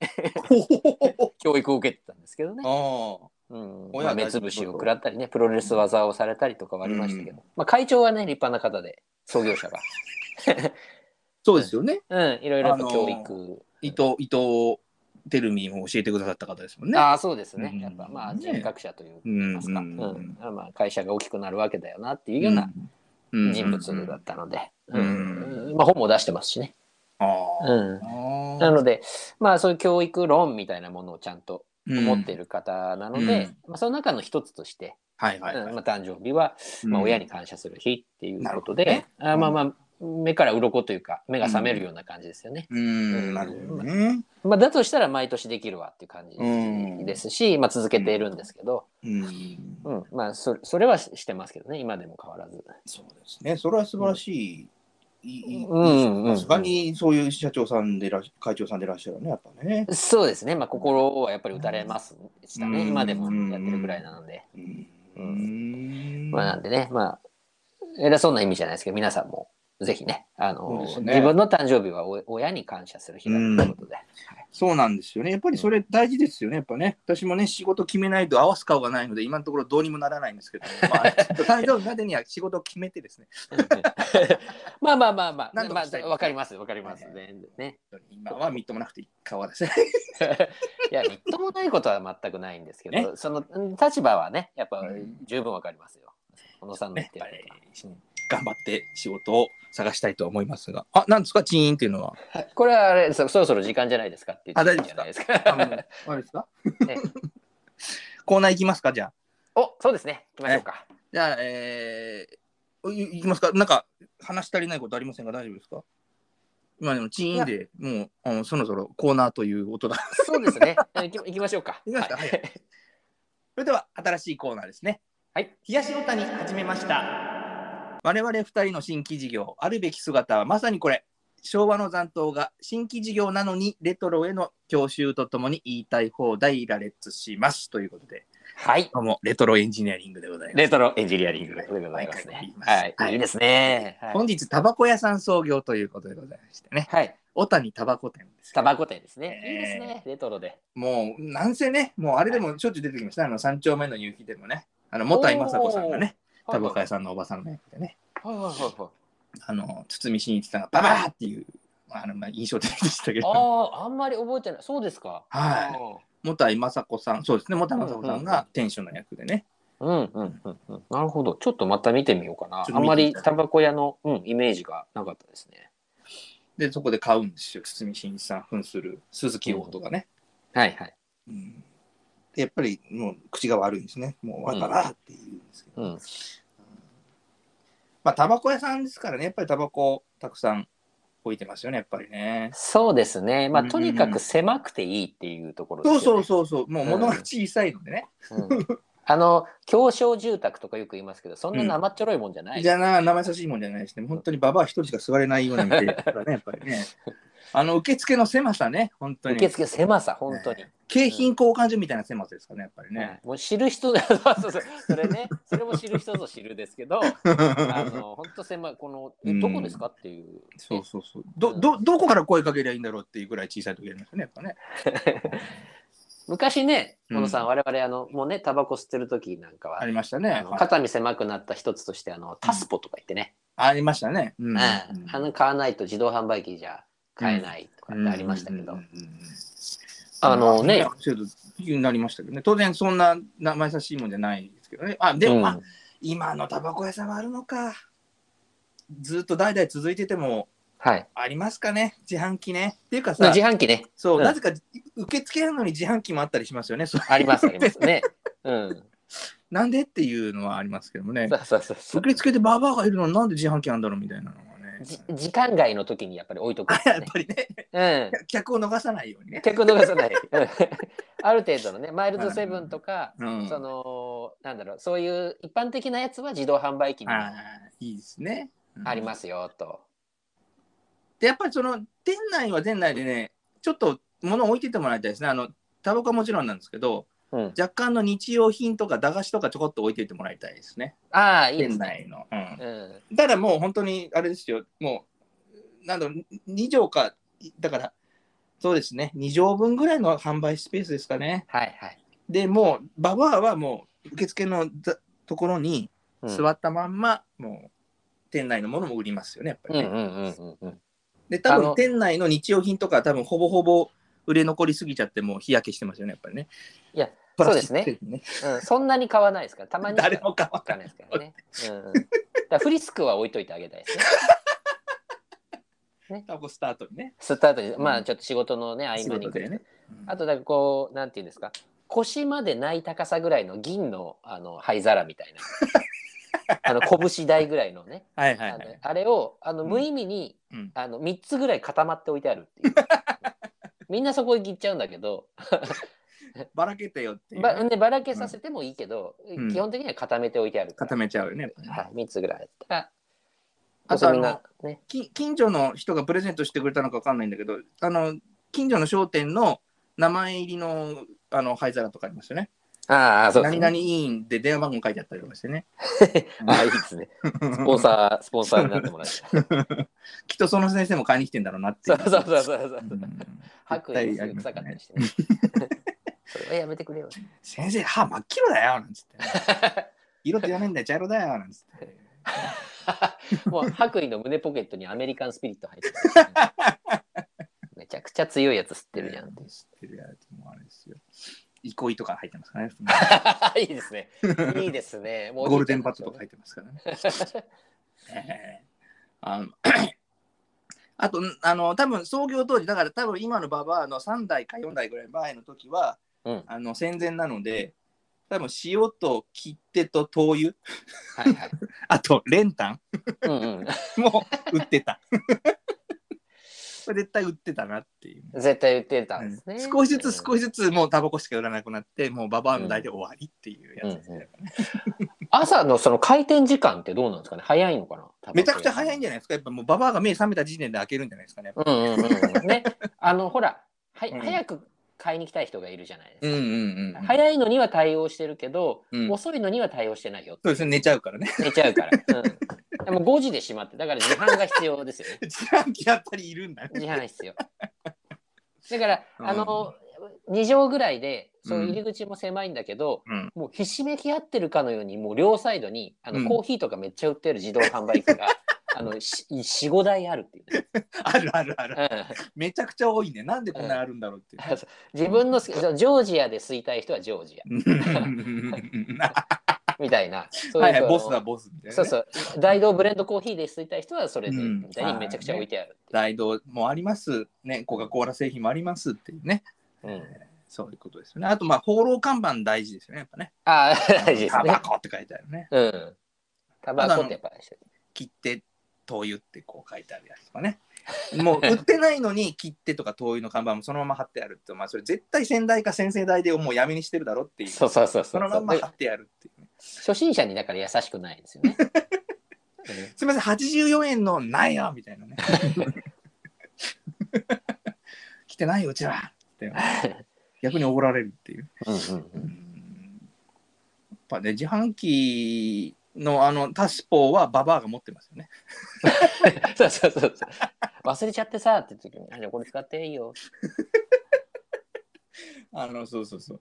教育を受けてたんですけどね。あうん、まあ目つぶしを食らったりねプロレス技をされたりとかはありましたけど、まあ、会長はね立派な方で創業者が、あ。そうですよね。うん、いろいろあのーと教育、伊藤、伊藤照美も教えてくださった方ですもんね。ああそうですね、うんやっぱまあね人格者というか、ううんん。まあ、会社が大きくなるわけだよなっていうようなうん。人物だったので、ううんん。まあ、本も出してますしね、ああ。うん、あなのでまあそういう教育論みたいなものをちゃんとー持っている方なので、まあ、その中の一つとして、はいはいまあ、誕生日はまあ、親に感謝する日っていうことで、あまあまあ目から鱗というか目が覚めるような感じですよね。うん、なるほどね。まあ、だとしたら毎年できるわっていう感じうんですし、まあ、続けているんですけど、うん。うんまあ、そそれはししてますけどね今でも変わらず。そうですね。それは素晴らしい。さすがにそういう社長さんでらっ会長さんでいらっしゃるね、やっぱね。そうですね、まあ、心はやっぱり打たれますしたね、うん今でもやってるぐらいなので。うん。うんまあ、なんでね、まあ、偉そうな意味じゃないですけど皆さんもぜひねあのね自分の誕生日はお親に感謝する日だということで。そうなんですよね。やっぱりそれ大事ですよね。やっぱね。私もね、仕事決めないと合わす顔がないので、今のところどうにもならないんですけども、まあ、誕生日までには仕事を決めてですね。まあまあまあまあ、ま何とかしたいあ、わかります、わかります。はい全然ね。今はみっともなくていい顔ですね。いや、みっともないことは全くないんですけねど、そのうん立場はね、やっぱ十分わかりますよ。小野さんの言ってることは頑張って仕事を探したいと思いますが。あ、なんですか？チーンっていうのは。はいこれはあれそ、そろそろ時間じゃないですかって言ってじゃないですか。あもうあれですか？ね コーナー行きますか？じゃあ。お、そうですね。行きましょうか。じゃあ、えー、いいきますか？なんか話し足りないことありませんか？大丈夫ですか？今でもチーンでもうあのそろそろコーナーという音だ。そうですね。え 行き行きましょうか。行きますかはいそれでは新しいコーナーですね。はい。東の谷始めました。我々二人の新規事業、あるべき姿はまさにこれ。昭和の残党が新規事業なのにレトロへの教習とともに言いたい放題羅列しますということで、はい。どうもレトロエンジニアリングでございます。レトロエンジニアリングでございますねい。ますはい。はいいいですね。はい本日タバコ屋さん創業ということでございましてね、はい。小谷タバコ店です。タバコ店ですね。えーいいですね。レトロで。もうなんせね、もうあれでもしょっちゅう出てきました、あの三丁目の夕日でもね、あの元井雅子さんがね、タバコ屋さんのおばさんの役でね、はいはいはいはい。あの堤真一さんがババーっていうあのまあ印象的でしたけど、ああ、あんまり覚えてない。そうですか。はい元井雅子さん、そうですね、元井雅子さんが店主の役でね、うんうんうんうん。なるほど。ちょっとまた見てみようかな。あんまりタバコ屋の、うん、イメージがなかったですね。で、そこで買うんですよ、堤真一さん扮する鈴木王とかね。はいはい。うんでやっぱりもう口が悪いんですね、もうババーって言うんですけど、うん。まあ、タバコ屋さんですからね、やっぱりタバコたくさん置いてますよね、やっぱりね。そうですね。まあ、うんとにかく狭くていいっていうところですよね。そうそうそうそう、もう物が小さいのでね。うんあの、狭小住宅とかよく言いますけど、そんな生っちょろいもんじゃない。じゃあな、生優しいもんじゃないですね。本当にババア一人しか座れないような店だからね、やっぱりね。あの受付の狭さね、本当に。受付狭さ、本当に。景品交換所みたいな狭さですかね、やっぱりはね。いもう知る人だ、そうそうそれね、それも知る人ぞ知るですけど、あの、本当狭い、この、どこですかっていう。そうそうそう。ど、ど、どこから声かけりゃいいんだろうっていうぐらい小さい時ありますよね、やっぱね。昔ね、うん小野さん、我々、あの、もうね、タバコ吸ってる時なんかは、ありましたね。肩身狭くなった一つとして、あの、タスポとか言ってね、ありましたね。ううんあの、買わないと自動販売機じゃ買えないとかってありましたけど、あのねあちょっと気になりましたけどね。当然そんな生優しいもんじゃないですけどね。あ、でも、うんあ今のタバコ屋さんはあるのか。ずっと代々続いててもはい。ありますかね？自販機ね。っていうかさ自、販機ね、そう、うんなぜか受付なのに自販機もあったりしますよね。あります、ありますね。うん。なんでっていうのはありますけどもねそ。うそうそうそう。受付でバーバーがいるのになんで自販機なんだろうみたいなの時間外の時にやっぱり置いとくんですやっね。ぱりね、うん。客を逃さないようにね。客逃さない。う んある程度のね、マイルドセブンとか、うんその、なんだろう、そういう一般的なやつは自動販売機にああ、いいですね。うんありますよと。でやっぱりその店内は店内でねちょっと物を置いててもらいたいですねあのタバコはもちろんなんですけどうん。若干の日用品とか駄菓子とかちょこっと置いていてもらいたいですねああ、いいです店ね。内の、うんうん。ただもう本当にあれですよもうなんだろう2畳かだからそうですね2畳分ぐらいの販売スペースですかねはいはい。でもうババアはもう受付のざところにうん座ったまんま、もう店内のものも売りますよねやっぱりね、うんうんうんうんうん。で、多分店内の日用品とか、多分ほぼほぼ売れ残りすぎちゃって、もう日焼けしてますよね、やっぱりね。いや、そうですね。うん、そんなに買わないですか？ら、たまに誰も買わないですからね。うんうん、だフリスクは置いといてあげたいですね。タバコスタートにね。スタートに、まあちょっと仕事のね、合間に仕事でね。あと、だからこう、なんていうんですか、腰までない高さぐらいの銀のあの灰皿みたいな。あの拳台ぐらいのね、はいはいはい。あれをあのうん無意味に、うんあの3つぐらい固まって置いてあるっていう。みんなそこに行っちゃうんだけど、ばらけてよっていうね、ばね、ばらけさせてもいいけど、ん基本的には固めておいてあるから。固めちゃうよね。やっぱりねはい、3つぐらいあったら、あとあのなね、き近所の人がプレゼントしてくれたのかわかんないんだけど、あの、近所の商店の名前入りのあの灰皿とかありますよね。ああ、そうですね。何々委員で電話番号書いてあったりとかしてね。あ あ、いいですね。スポンサー、スポンサーになってもらって。きっとその先生も買いに来てんだろうなって。そうそうそうそうそう。うん白衣にすぐ臭かったりしてね。それはやめてくれよ。先生、歯真っ黄色だよなんつって、色って言わないんだよ、茶色だよなんつって。もう白衣の胸ポケットにアメリカンスピリット入ってる、めちゃくちゃ強いやつ吸ってるじゃん。知ってるやつもあれですよ。憩いとか入ってますからね。いいですね。いいですね。もうゴールデンパッドとか入いってますからね。えーあの あと、あの、多分創業当時、だから多分今のババアの3代か4代ぐらい前の時は、うんあの戦前なので、多分塩と切手と灯油、はいはい。あと練炭うんうん。も売ってた。これ絶対売ってたなっていう。絶対言ってたんですね。少しずつ少し。しずつもうタバコしか売らなくなって、もうババアの代で終わりっていうやつですね。朝のその開店時間ってどうなんですかね？早いのかな？めちゃくちゃ早いんじゃゃないですか？やっぱもうババアが目覚めた時点で開けるんじゃないですかね。うんうんうんうん。ね。あの、ほら、はうん早く買いに来たい人がいるじゃないですか。うんうんうん。早いのには対応してるけど、うん遅いのには対応してないよ。そうですね、寝ちゃうからね。寝ちゃうから。うん。でも5時で閉まって、だから時販が必要ですよね。自販機やっぱりいるんだね。時販必要。だから、うんあの、2畳ぐらいでその入り口も狭いんだけど、うんもうひしめき合ってるかのようにもう両サイドにあの、うんコーヒーとかめっちゃ売ってる自動販売機があの45台あるっていうね、あるあるある。うんめちゃくちゃ多いね。なんでこんなにあるんだろうっていう ね。自分のジョージアで吸いたい人はジョージア みたいなそうはいいうはい、こうボスだ、ボスみたいな、ね。そうそう大道ブレンドコーヒーで吸いたい人はそれで、うんみたいにめちゃくちゃ置いてあるって大道もあります。ね、コカ・コーラ製品もありますっていうね。いう、うん、そういうことですよね。あと、まあ、放浪看板大事ですよね、やっぱね。ああ大事ですタバねコって書いてあるね。うんタバコってやっぱり切手、灯油ってこう書いてあるやつとかね。もう売ってないのに切手とか灯油の看板もそのまま貼ってあるって、まあ、それ絶対先代か先々代でもうやめにしてるだろっていう。そうそうそうそのまんま貼ってあるっていうね。初心者にだから優しくないですよね、すみません、84円のないよみたいなね。来てないよ、うちは。って 逆におごられるっていう。うんうんうんうんやっぱね、自販機のあのタスポーはババアが持ってますよね。そうそうそうそう。忘れちゃってさって時に、あじゃあこれ使っていいよ。あの、そうそうそう。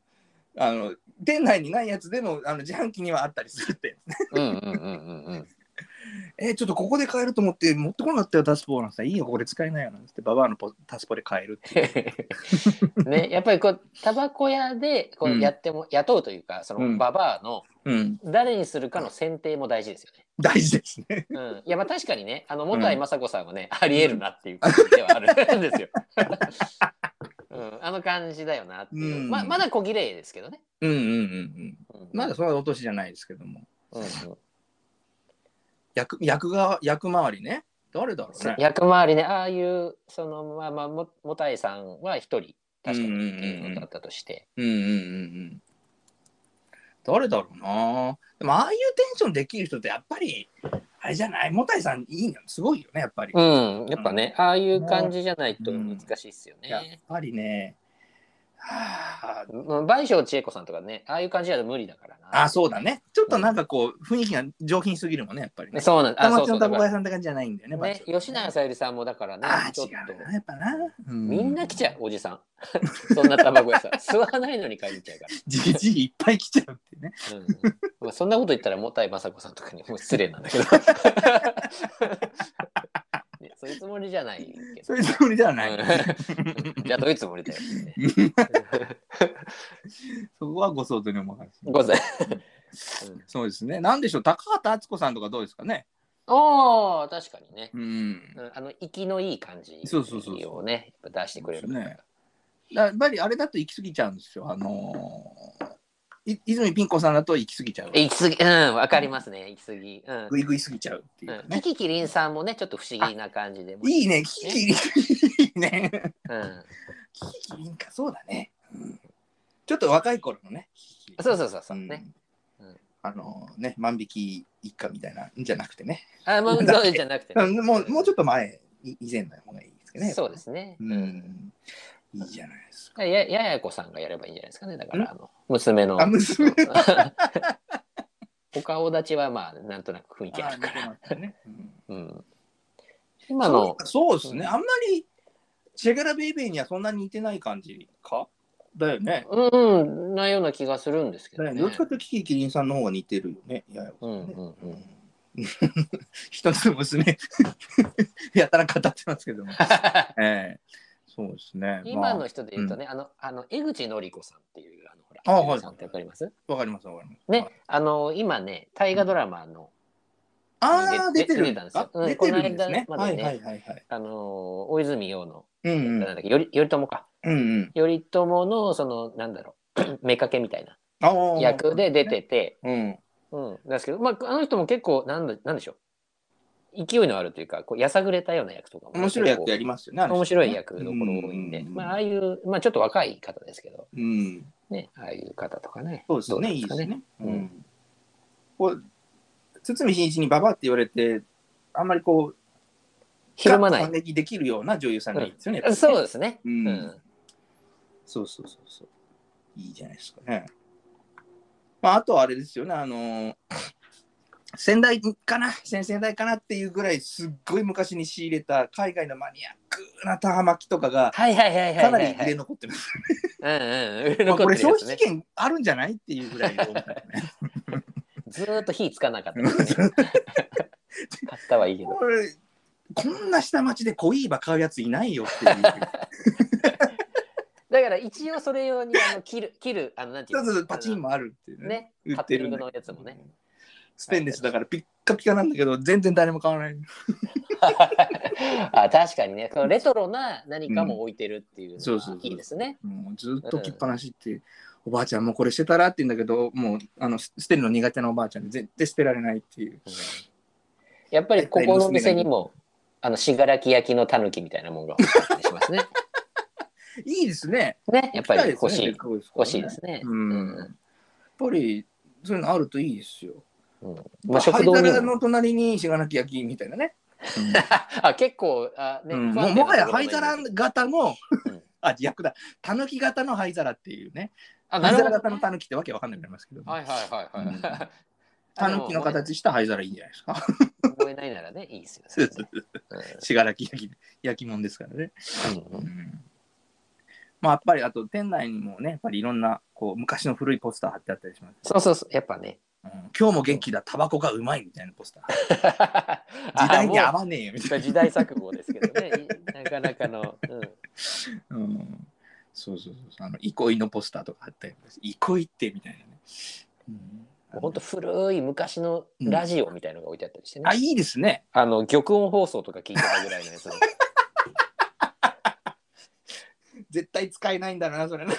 あの、店内にないやつでもあの自販機にはあったりするってやつね。うんうんうんうんうん。えちょっとここで買えると思って持ってこなかったよ、タスポーなんてさ、いいよ、ここで使えないよなんて、ババアのポタスポで買えるっていう。ね、やっぱりこうタバコ屋でこううんやっても、雇うというかそうんのババアのうん、誰にするかの選定も大事ですよね。大事ですね。うん、いやまあ確かにねあの元井雅子さんはね、ありえるなっていう感じではあるんですよ。うん、あの感じだよなっていう、うんままだ小綺麗ですけどね。うんうんうんうん。うん、まだそんなお年じゃないですけども。うんうん役役が役回りね。誰だろうね。役回りねああいうそのまあまあももたいさんは一人確かにだったとして、うんうんうんうん。誰だろうな。でもああいうテンションできる人ってやっぱりあれじゃない？もたいさんいいの？すごいよねやっぱり。うんやっぱね、ああいう感じじゃないと難しいっすよやっね。ぱりね。はあ、うん倍賞千恵子さんとかねああいう感じだと無理だからな。あそうだね。ちょっとなんかこう雰囲気が上品すぎるもんねやっぱりね。そうなんだから屋さんって感じじゃないんだよね。ね吉永小百合さんもだからねあちょっとうなやっぱな。うんみんな来ちゃうおじさん そんなタバコ屋さん 吸わないのに買いに行っちゃうから。じじいいっぱい来ちゃうってね。うんまあ、そんなこと言ったらもたいまさこさんとかにも失礼なんだけど、ねそういうつもりじゃないけどそういうつもりではない。うんじゃあどういうつもりだよ そこはご想像にお任せごめんそうですね。なんでしょう、高畑敦子さんとかどうですかね。おー確かにね、うん。うんあの息のいい感じそうそうそうそうをね出してくれるねやっぱりあれだと行き過ぎちゃうんですよ。あのーい泉ピン子さんだと行き過ぎちゃう。行き過ぎうんわかりますね行き過ぎうんぐいぐい過ぎちゃうっていうかうんね。キキキリンさんもねちょっと不思議な感じでいいね、キキキリン。いいね。うん、キキキリンか、そうだね。うんちょっと若い頃のね。そうそうそうそうね、あのね、万引き一家みたいなんじゃなくてね。あもうそうじゃなくてね、うんもうもうちょっと前、い以前の方がいいですけどね。そうですね、うん。いいじゃないですか。やややこさんがやればいいんじゃないですかね。だからあの娘の。あ、娘？お顔立ちはまあなんとなく雰囲気あるから、ねうんうん、今のそうそうですね、あんまりチェガラベイベーにはそんなに似てない感じか？だよね。うんうん。なような気がするんですけどね。だよね。どっちかというとキキキリンさんの方が似てるよね。いやいやうんうんうん。一つの娘。やたら語ってますけども。ええそうですね。今の人で言うとね、あのあの江口のり子さんっていうあのほらあはいさんってわかります？まあ、わかりますわかります。ね、あの今ね大河ドラマのああ、で出てるんですようん出てるんですね。この間までねはいはいはいはい。あの大泉洋の、うんうんなんだっけ頼頼朝かうんうん。頼朝のそのなんだろう 妾みたいな役で出てて、うん。うん、ですけど、まあ、あの人も結構なんだなんでしょう勢いのあるというかこうやさぐれたような役とかも面白い役やりまますよね。面白い役どころ多いんで、うまあ、ああいう、まあ、ちょっと若い方ですけど、うん。ね、ああいう方とかねそうですね。いいですね。うんうん。こう、堤真一にババアって言われて、あんまりこう、ひるまない反撃できるような女優さんがいいですよね。やっぱりねそうですね、うんうんそうそうそうそう。いいじゃないですかね。まあ、あとはあれですよね、あのー先代かな先々代かなっていうぐらいすっごい昔に仕入れた海外のマニアックなタハマキとかがはいはいはいはいかなりはいはい入れ残ってます。うんうん。まあこれ消費期限あるんじゃないっていうぐらいね。ずーっと火つかなかったね。買ったはいいけど。こんな下町でコイーバ買うやついないよっていう。だから一応それ用にあの切る、切る、あの、なんていそううのパチンもあるっていうね。ね、売カッティングのやつもね。ステンレスだからピッカピカなんだけど全然誰も買わない。あ確かにね、そのレトロな何かも置いてるっていうのはそうそうそういいですね。もうずっと置きっぱなしって、おばあちゃんもうこれ捨てたらって言うんだけどもうあの捨てるの苦手なおばあちゃんで絶対捨てられないっていう。うんやっぱりここのお店にも、あの、信楽焼きのたぬきみたいなもんが欲しますね。いいですね。ね、やっぱり欲しい。ね欲しいですね。うん。やっぱりそういうのあるといいですよ。うん。ままあ、あ、食堂の隣に信楽焼きみたいなね。あ、結構、あ、ね、うん。もうもはや灰皿型の、うんあ逆だ。たぬき型の灰皿っていうね。あ。灰皿型のたぬきってわけわかんなくなりますけどはいはいはいはい。たぬきの形した灰皿いいんじゃないですか。覚えないならね、いいですよ。それね。信楽焼き焼き物ですからね、うんまあやっぱりあと店内にもねやっぱりいろんなこう昔の古いポスター貼ってあったりします、そうそうそう、やっぱね。うん。今日も元気だ。タバコがうまいみたいなポスター。時代に合わねえよみうたい時代錯誤ですけどね。なかなかの。うん。な、うん、そうそうそう。あの憩いのポスターとか貼ったり憩いってみたいなね、うん。もうほんと古い昔のラジオみたいのが置いてあったりしてね。あいいですね。あの玉音放送とか聞いてたぐらいのやつ。の 絶対使えないんだろうな、それな。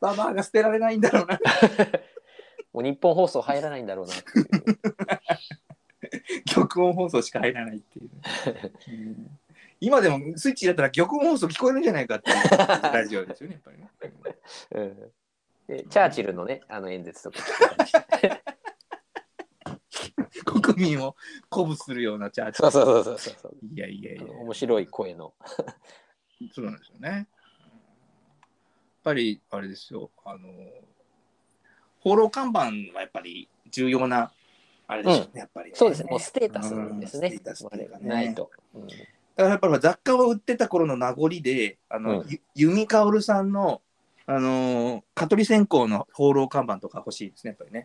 ババアが捨てられないんだろうな。もう日本放送入らないんだろうなっていう。玉音放送しか入らないっていうね、うん今でもスイッチだったら玉音放送聞こえるんじゃないかっていうラジオですよね、やっぱりね。うんでチャーチルのね、あの演説とか。国民を鼓舞するようなチャーチそうそうそうそうそう。いやいやいや、面白い声の。そうなんですよね。やっぱり、あれですよ、あの、放浪看板はやっぱり重要な、あれでしょうね、やっぱり、ね。そうですね、もうステータスですね。うんステータスねないと。うんだからやっぱり雑貨を売ってた頃の名残で、あの、うんゆ弓薫さんの、あのー蚊取り線香の放浪看板とか欲しいですね、やっぱりね。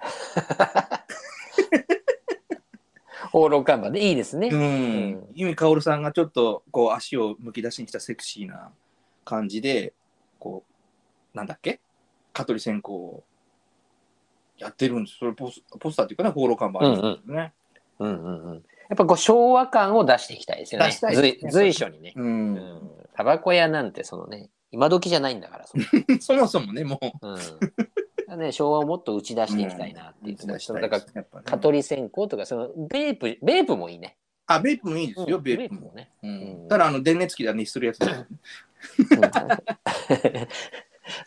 放浪看板でいいですね。うんうん弓薫さんがちょっとこう足をむき出しにしたセクシーな感じで、こう、なんだっけ？蚊取り線香をやってるんです。それポスポスターっていうかね、放浪看板あるんですよね。うんうんうん。やっぱこう昭和感を出していきたいですよね。随随所にね。うんうんタバコ屋なんてそのね、今時じゃないんだから、その そもそもね、もう。うん。ね、昭和をもっと打ち出していきたいなっていうところ、そのだから、蚊取り線香とか、そのベープ、ベープもいいね。あ、ベープもいいですよ、うんベープも。もね。うんうんただ、あの、電熱器で熱するやつね。うん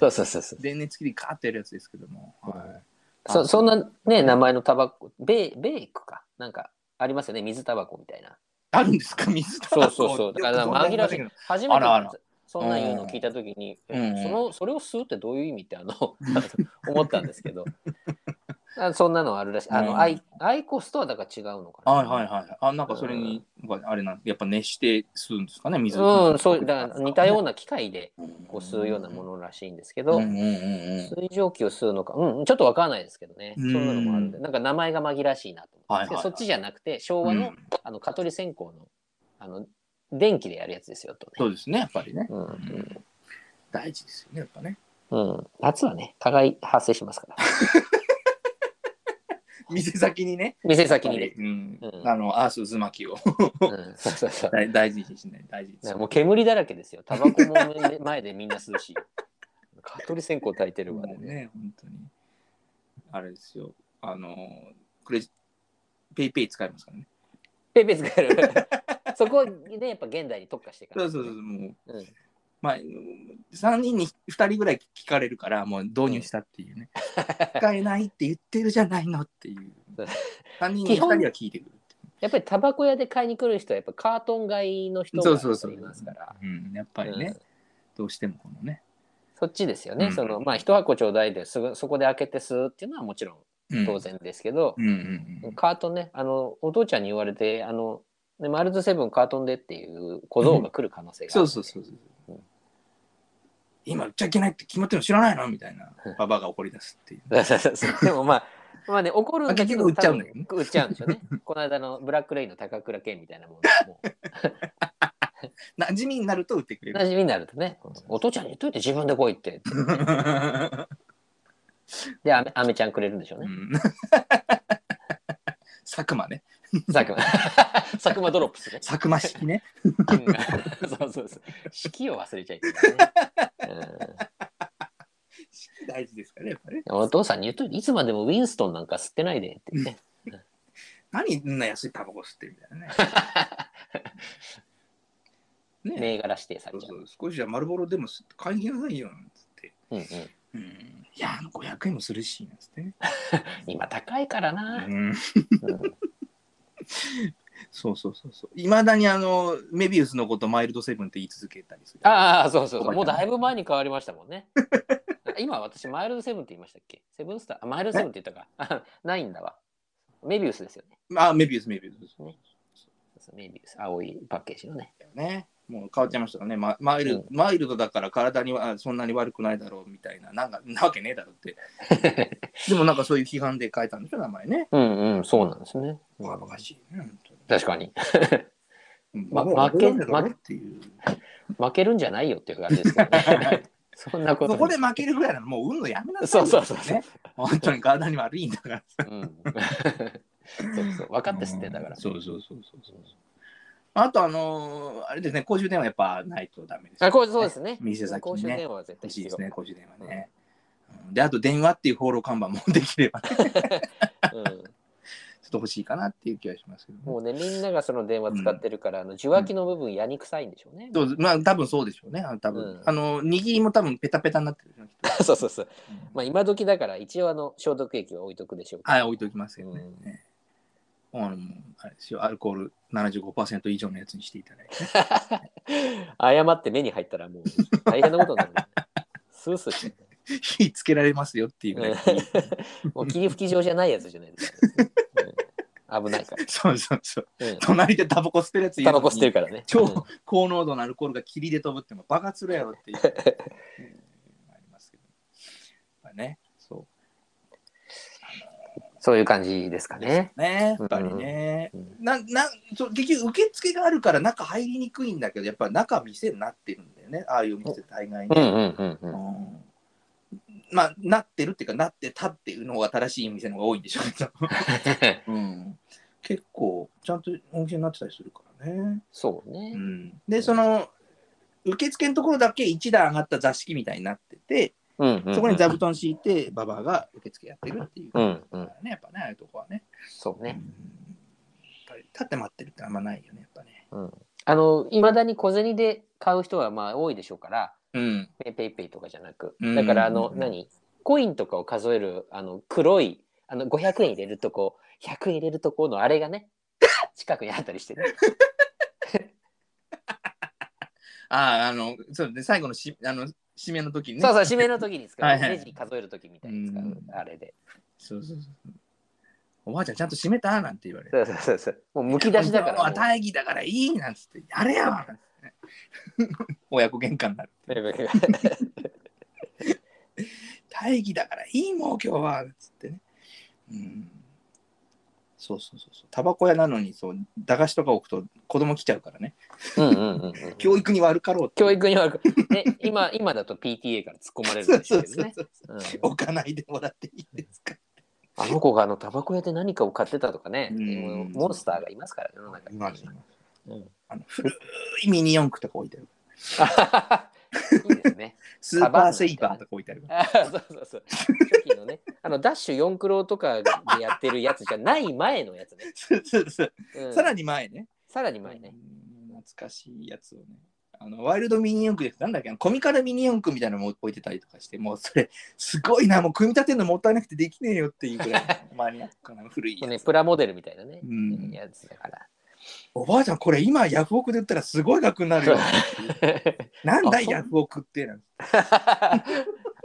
そうそうそうそう。電熱器でカーってやるやつですけども。はいそそんなね、名前のタバコ、ベーベークか。なんかありますよね、水タバコみたいな。あるんですか？水タそバコうそうそう。だから紛らわしい。初めてそんな言うの聞いたときに、うんうんそのそれを吸うってどういう意味ってあの 思ったんですけど。あそんなのあるらしい。あの、うんアイアイコスとはだから違うのかな。はいはいはい。あ、なんかそれに、あれなんやっぱ熱して吸うんですかね、水。うん、そうだから似たような機械でうんこう吸うようなものらしいんですけど、うんうんうんうん水蒸気を吸うのか、うん、ちょっとわからないですけどね、うんそんなのもあるんで、なんか名前が紛らわしいなと思って、はいはいはいそっちじゃなくて、昭和の,、うんあの蚊取り線香のあの電気でやるやつですよとね。そうですね、やっぱりね。うんうん大事ですよね、やっぱね。うん、夏はね、蚊が発生しますから。店先にね。店先にね。うんうんあの、アース渦巻きをうん、そうそうそう。大大事にしない、大事にもう煙だらけですよ。タバコも前でみんな吸うし。蚊取り線香焚いてるわでね。ね、本当に。あれですよ。あの、クレジペイペイ使いますからね。ペイペイ使える。そこにね、やっぱ現代に特化していかないとねそうそうそう、もう。うんまあ、3人に2人ぐらい聞かれるから、もう導入したっていうね。使えないって言ってるじゃないのっていう。3人に2人は聞いてくる。やっぱりタバコ屋で買いに来る人はやっぱカートン買いの人がそうそうそういますから。うん、やっぱりね、うんどうしてもこのね。そっちですよね。うんそのまあ一箱ちょうだいですぐそこで開けて吸うっていうのはもちろんうん当。然ですけど、うんうんうん。カートンね、あのお父ちゃんに言われて、あのねマルズセブンカートンでっていう小僧が来る可能性があるそうそうそうそう。うん今売っちゃいけないって決まってるの知らないの？みたいなババアが怒り出すっていう。でもまあ、まあね、怒るんだけど、売っちゃうんだけどね売っちゃうんですよね。この間のブラックレインの高倉健みたいなもんもう 馴染みになると売ってくれる。馴染みになるとね、お父ちゃんに言っといて自分で来いって。で、アメアメちゃんくれるんでしょうね。うん佐久間ね。佐久間。佐久間ドロップスね。佐久間式ね。うん そうそうそう。式を忘れちゃいけない大事ですからね、やっぱね。うん、お父さんに言っといて、いつまでもウィンストンなんか吸ってないでって言って。何そんな安いタバコ吸ってるみたいなね。ね銘柄指定されちゃ。そうそうう少しじゃ丸ボロでも吸って買いに来なさいよなんつって。うんうん。うん、いや、あの500円もするし、なんつってね。今高いからな。うん、うん そうそうそうそう。いまだにあの、メビウスのことマイルドセブンって言い続けたりする。ああ、そうそうそう。もうだいぶ前に変わりましたもんね。今私、マイルドセブンって言いましたっけ？セブンスター？あ、マイルドセブンって言ったか？あ ないんだわ。メビウスですよね。あ、メビウス、メビウス。そうそうメビウス。青いパッケージのね。ね。もう変わっちゃいましたね。ママイル、うんマイルドだから体にはそんなに悪くないだろうみたいな。なんか、なわけねえだろうって。でもなんかそういう批判で変えたんでしょ、名前ね。うんうん、そうなんですね。うんバカバカしいね。確かに。うんま負けバカだろっていう。負けるんじゃないよっていう感じですけどね。そんなことそこで負けるぐらいならもう運のやめなさいそうよそうそうそうね。本当に体に悪いんだからさ。うん。そうそう。分かって吸ってんだから。そうそうそうそうそう。あとあのーあれですね、公衆電話やっぱないとダメです、あ、こうそうですね。店先公衆電話は絶対必要。ですね、公衆電話ね。うんで、あと電話っていう放浪看板もできれば、うんっと欲しいかなっていう気がしますけど、ね。もうね、みんながその電話使ってるから、あの受話器の部分やにくさいんでしょうね。そうまあ多分そうでしょうね。あの多分、うんあの握りも多分ペタペタになってるそうそうそう。うんまあ今時だから一応あの消毒液は置いとくでしょうはい、置いときますけどね。うんねあのあれですよアルコール75%以上のやつにしていただいて。誤って目に入ったらもう大変なことになる、ね。スースーして 火つけられますよっていうぐらい。もう霧吹き状じゃないやつじゃないですか、うん危ないから。そうそうそう。うん隣でタバコ吸ってるやついるタバコ吸ってるからね。超うん高濃度のアルコールが霧で飛ぶってもバカするやろっていう。うんありますけど。まあね、そそういう感じですかね。う。ね、やっぱりね。うんななそう結局受付があるから中入りにくいんだけどやっぱ中店になってるんだよねああいう店大概に、うんうんうんうん。うんまあなってるっていうかなってたっていうのが正しい店の方が多いんでしょうけど、うん、結構ちゃんとお店になってたりするからね、そうね。う。ん、でその受付のところだけ1段上がった座敷みたいになっててうんうんうん。そこに座布団敷いてババアが受付やってるっていう。うんうん。やっぱねああいうとこはね、そうね。うん。やっぱり立って待ってるってあんまないよねやっぱね。うん。あの、いまだに小銭で買う人はまあ多いでしょうから、うんペイペイペイとかじゃなく。うんだから、あの、うん何？コインとかを数える、あの、黒い、あの、500円入れるとこ、100円入れるとこのあれがね、近くにあったりしてね。あああのそうね最後のしあの締めの時にねそうそう、締めの時に使う。はいはいレジ数える時みたいに使ううん、あれで。そうそうそうおばあちゃんちゃんと閉めた？なんて言われそうそうそうそう。もうむき出しだから。大義だからいいなんつってやれよなんつってね 親子喧嘩になる。大義だからいいもう今日は。なんつってね。うん。そうそうそうそう。タバコ屋なのにそう駄菓子とか置くと子供来ちゃうからね。うんうんうんうん。教育に悪かろうって。教育には、ね、今、今だと PTA から突っ込まれるんそうですけど そうそうね。そう。うん置かないでもらっていいですか。あの子があのタバコ屋で何かを買ってたとかね、うん。モンスターがいますから、世の中に。います。うんあの古いミニ四駆とか置いてあるいいですね。スーパーセイバーとか置いてあるあそうそうそう。初期のね、あのダッシュ4クロとかでやってるやつじゃない前のやつね。そうそうそううんさらに前ねさらに前ね。うん懐かしいやつをね。あのワイルドミニ四駆です。なんだっけ？なコミカルミニ四駆みたいなのも置いてたりとかして、もうそれ、すごいな、もう組み立てるのもったいなくてできねえよっていうぐらいマニアックな古いやね、プラモデルみたいなね、うんやつだから。おばあちゃん、これ今ヤフオクで売ったらすごい額になるよ。なんだヤフオクって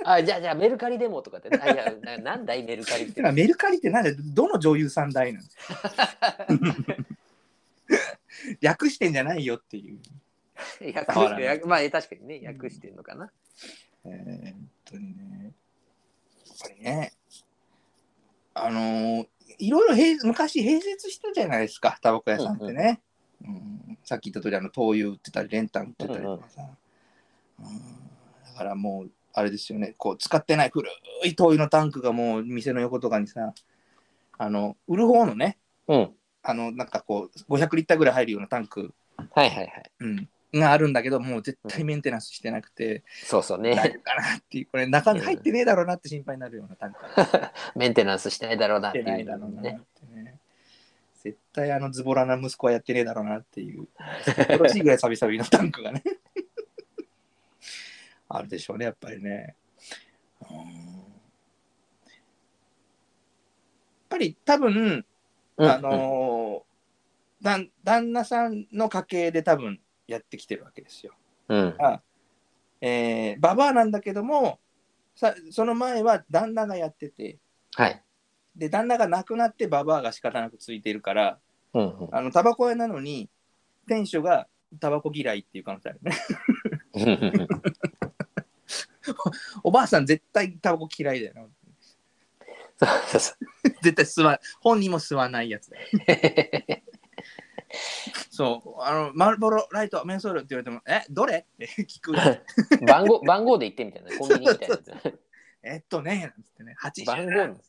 あじゃあじゃあメルカリでもとかって、あいやななんだいメルカリってメルカリってなんでどの女優さんだいなの 略してんじゃないよっていう。訳してやまあ確かにね、訳してんのかな。えー本当にね。やっぱりね。あのーいろいろ併昔併設してたじゃないですか、タバコ屋さんってね。うんさっき言った通り、あの灯油売ってたり、練炭売ってたりとかさ。うんだからもう、あれですよね、こう使ってない古い灯油のタンクがもう店の横とかにさ、あの売る方のね、うん。あのなんかこう、500リッターぐらい入るようなタンク、はいはいはい。うん、があるんだけど、もう絶対メンテナンスしてなくて、そうそう大丈ね。夫かなっていう、これ中に入ってねえだろうなって心配になるようなタンクがメンテナンスしてないだろうなっていう入ってないだろうなっね。てね。絶対あのズボラな息子はやってねえだろうなっていう、恐ろしいぐらいサビサビのタンクがね。あるでしょうね、やっぱりね。うんやっぱり多分、うんあのーだん旦那さんの家系で多分やってきてるわけですよ。うん。あえー、ババアなんだけどもさその前は旦那がやっててはい。で旦那が亡くなってババアが仕方なくついてるからうんうんあのタバコ屋なのに店主がタバコ嫌いっていう可能性あるね。おばあさん絶対タバコ嫌いだよ。絶対吸わ本人も吸わないやつだよ。そう、あの、マルボロライト、メンソールって言われても、え、どれ？って聞く。番号番号で言ってみたいな。コンビニみたいなやつ。えっとね、なんつってね、80番号。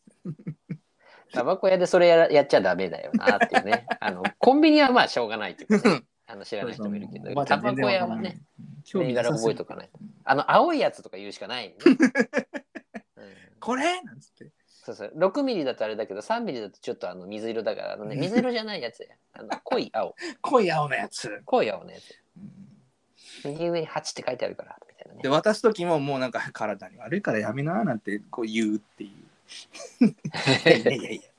タバコ屋でそれやらやっちゃダメだよなっていうね。あのコンビニはまあしょうがないというか、ね、あの知らない人もいるけどタバコ屋はね、興味銘柄覚えとかない。とあの青いやつとか言うしかない、ね。うんこれ？なんつって。そうそう。6ミリだとあれだけど3ミリだとちょっとあの水色だからあの、ね、水色じゃないやつや。あの 濃い青。濃い青のやつ。濃い青のやつ。うん。右上に8って書いてあるからみたいなね。で、渡す時ももうなんか体に悪いからやめななんてこう言うっていう。い やいやいやいや。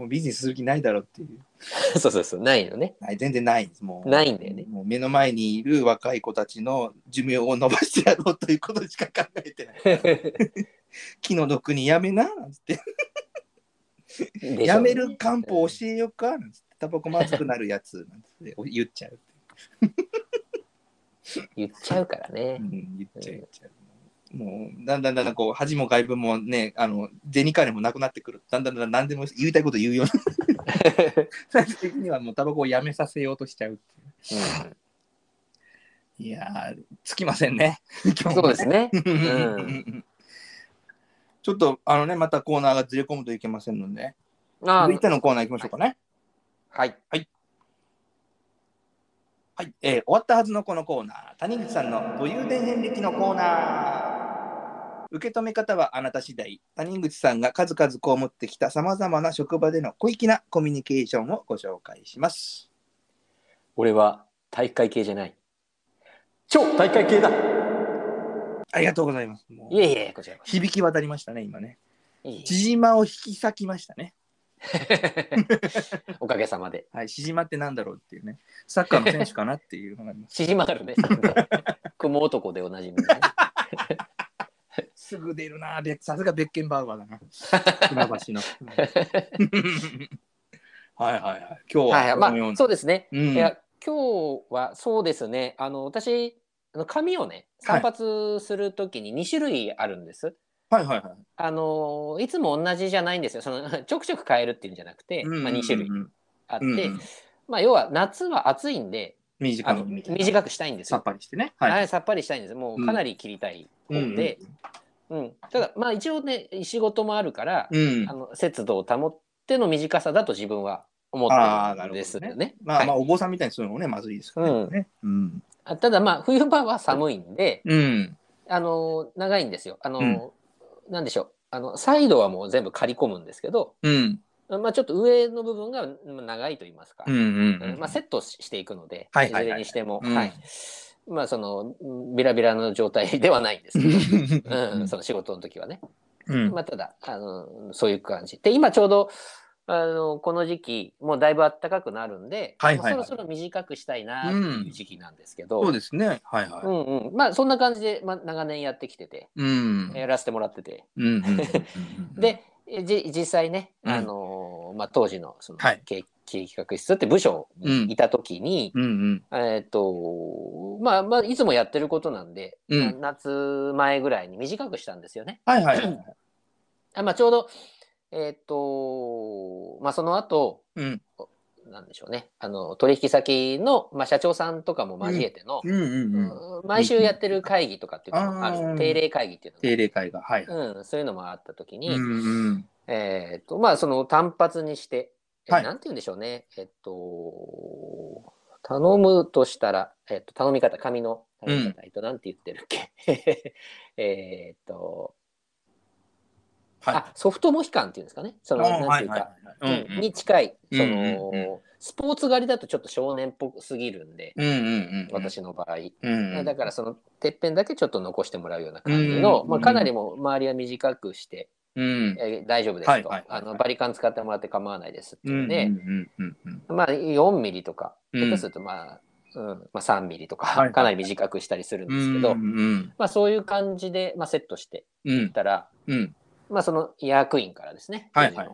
もうビジネスする気ないだろうっていう。そうそうそうないのねない全然ないんです。もうないんだよねもう目の前にいる若い子たちの寿命を伸ばしてやろうということしか考えてない。気の毒にやめななんつって。やめる漢方教えようかなんつって。タバコまずくなるやつなんつって 言っちゃう。言っちゃうからうねん、言っちゃう言っちゃう。もうだんだんだんだんこう恥も外部もねあの銭金もなくなってくる。だんだんだんだん何でも言いたいこと言うように。最終的にはもうタバコをやめさせようとしちゃうっていう。うんいやーつきませんね。そうですね。うん。ちょっとあのねまたコーナーがずれ込むといけませんので。あ続いてのコーナー行きましょうかね。はい。はい、えー終わったはずのこのコーナー。谷口さんの武勇伝遍歴のコーナー受け止め方はあなた次第谷口さんが数々被ってきたさまざまな職場での小粋なコミュニケーションをご紹介します俺は体育会系じゃない。超体育会系だ。ありがとうございますいえいえ、こちらこ響き渡りましたね今ねそ。いえい千島を引き裂きましたねえ おかげさまで。はい千島ってなんだろうっていうねサッカーの選手かなっていうのがあります 縮まるね。雲男でおなじみのね。すぐ出るなべさすがベッケンバウアーだな。船橋の。はいはいはい。今日ははいはい、まあそうですね。うん。いや今日はそうですね。あの私髪をね散髪するときに2種類あるんです。はいはいはい。あのいつも同じじゃないんですよ。その ちょくちょく変えるっていうんじゃなくて、まあ、2種類うん。あって、うんうん。まあ要は夏は暑いんで短あのいみたいな。短くしたいんですさっよ。ぱりしてね。はい、さっぱりしたいんです。もうかなり切りたい方で、うんただまあ一応ね仕事もあるから、うん、あの節度を保っての短さだと自分は思ってるんですよなるね。まあ、はい。まあお坊さんみたいにするのもねまずいですからね。うん。あただまあ冬場は寒いんで、うん。あの長いんですよ。あの、うん。なんでしょう。あのサイドはもう全部刈り込むんですけど、うん。まあちょっと上の部分がまあ長いと言いますか、うんうんまあセットしていくので、はいはいはいずれにしても、うん。はい。まあそのビラビラの状態ではないんですけど、うん、その仕事の時はね。うん。まあただあのそういう感じ。で今ちょうどあのこの時期もうだいぶ暖かくなるんで、はいはいはい。そろそろ短くしたいなっていう時期なんですけど、そうですね。はいはい。うんうん、まあそんな感じで、まあ、長年やってきてて、うん。やらせてもらってて、うんうんうんうん でえじ実際ね、うんあのーのまあ、当時のそのはい経経営企画室って部署にいた時に、うんうん。えっ、とまあまあいつもやってることなんで、夏前ぐらいに短くしたんですよね。はいはいはい。あまあ、ちょうどえっ、とまあその後うん。なんでしょうねあの取引先の、まあ、社長さんとかも交えての、うんうんうん。うん毎週やってる会議とかっていうのもある定例会議っていうの定例会が。はい。が、うん、そういうのもあった時に、うんうん。えっとまあその単発にして、えはい。なんて言うんでしょうね。えっと頼むとしたら、えっと、頼み方紙の頼み方、えっとなんて言ってるっけ？えっと、はい。あソフトモヒカンっていうんですかね。そのなんていうか、に近いその、うんうん。うんスポーツ狩りだとちょっと少年っぽすぎるんで、うんうんうん。私の場合、うんうん。だからそのてっぺんだけちょっと残してもらうような感じの、うん。まあ、かなりもう周りは短くして、うん。えー大丈夫ですと、はいはいはいはいあのバリカン使ってもらって構わないですってういうんで、うんうんうんまあ4ミリとかうん下手するとまあ、うんまあ、3ミリとか、かなり短くしたりするんうん。ですけど、うんうんまあ、そういう感じで、まあ、セットしてうん。いったら、うん。まあ、その役員からですね、はいはい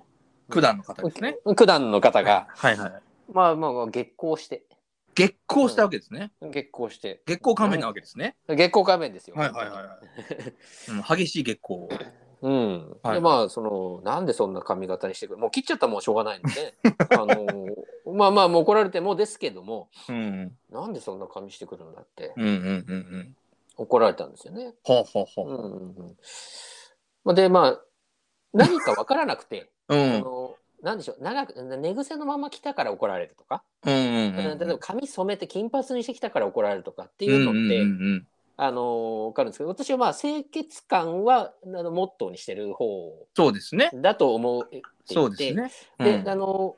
九段の方ですね。九段の方が、はいはい。まあまあ月光して月光したわけですね。月光して月光仮面なわけですね。月光仮面ですよ。はいはいはいうん激しい月光。うん、はい。でまあそのなんでそんな髪型にしてくるもう切っちゃったらもうしょうがないんで あのまあまあもう怒られてもですけどもうん。なんでそんな髪してくるんだってうんうんうんうん。怒られたんですよね。ほうほうほう。うんうんうん。まあでまあ何か分からなくて、あ うん。のなんでしょう長く寝癖のまま来たから怒られるとか、うんうんうん例えば髪染めて金髪にしてきたから怒られるとかっていうのって、うんうんうんあの分かるんですけど私はまあ清潔感はあのモットーにしてる方そうですね。だと思っていてそうですね。で、うんあの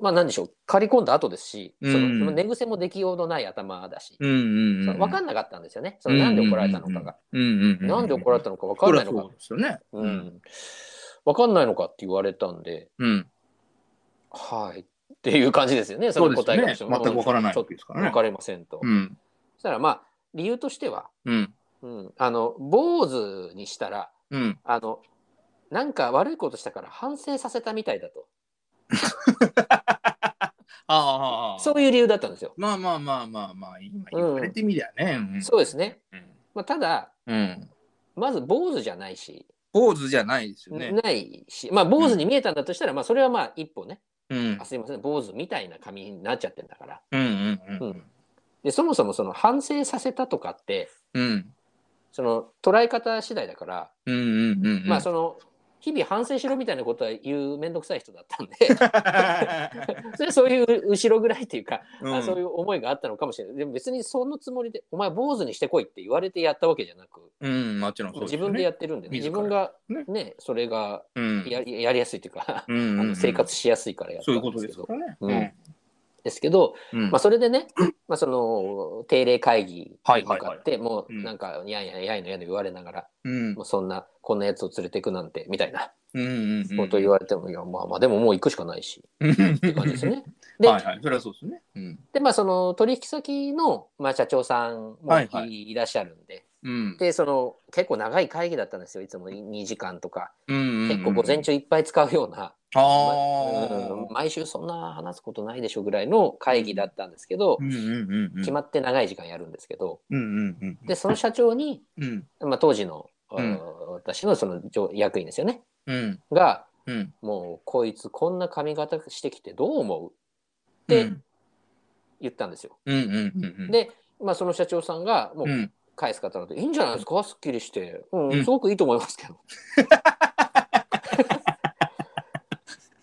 まあ何でしょう刈り込んだ後ですし、そのうんその寝癖もできようのない頭だし、うんうんうん。その分かんなかったんですよねそのなんで怒られたのかが、うんうんうん。なんで怒られたのか分かんないのかそうですよね。うん。分かんないのかって言われたんでうん。はいっていう感じですよねその。答えが全くわからないわけですからね分。かりませんと、うん。そしたらまあ理由としては、うん。うん、あの坊主にしたらうん。あのなんか悪いことしたから反省させたみたいだと ああ。そういう理由だったんですよ。まあまあまあまあまあ、今言われてみりゃね。うんそうですね、まあ、ただうん。まず坊主じゃないし、坊主じゃないですよね。ないしまあ坊主に見えたんだとしたら、まあそれはまあ一歩ねうんあ。すいません坊主みたいな髪になっちゃってんだからうんうんううんん。でそもそもその反省させたとかってうん。そその捉え方次第だから、うんうんうんうん。まあその日々反省しろみたいなことは言う面倒くさい人だったんで それはそういう後ろぐらいっていうか、あそういうう思いがあったのかもしれないでも別にそのつもりで「お前坊主にしてこい」って言われてやったわけじゃなく、ん。うん、もちろんね自分でやってるんで、ね、自分がねねそれがうん。ややりやすいっていうか、うんうんうんあの生活しやすいからやったそういうことんですけどですね。うんですけど、うん。まあ、それでね、まあ、その定例会議に向かってもうなんかやんやんやいのやの言われながら、うんもうそんなこんなやつを連れていくなんてみたいな。ことを言われても、いやまあまあでももう行くしかないしうんって感じですよね。で,、はいはい、それはそうですね。うん。でまあその取引先の、まあ、社長さんもいらっしゃるんで、うん。でその結構長い会議だったんですよいつも2時間とか、結結構午前中いっぱい使うような、あうんあ。毎週そんな話すことないでしょぐらいの会議だったんですけど、うんうんうんうん。決まって長い時間やるんですけどうんうんうん。でその社長に、うんまあ、当時の、うん私のその上役員ですよねうんがうん。もうこいつこんな髪型してきてどう思うっうてん言ったんですよ。うんうんうんうん。で、まあ、その社長さんがもう、うん返す方だと、いいんじゃないですか？すっきりして、うんうんすごくいいと思いますけど。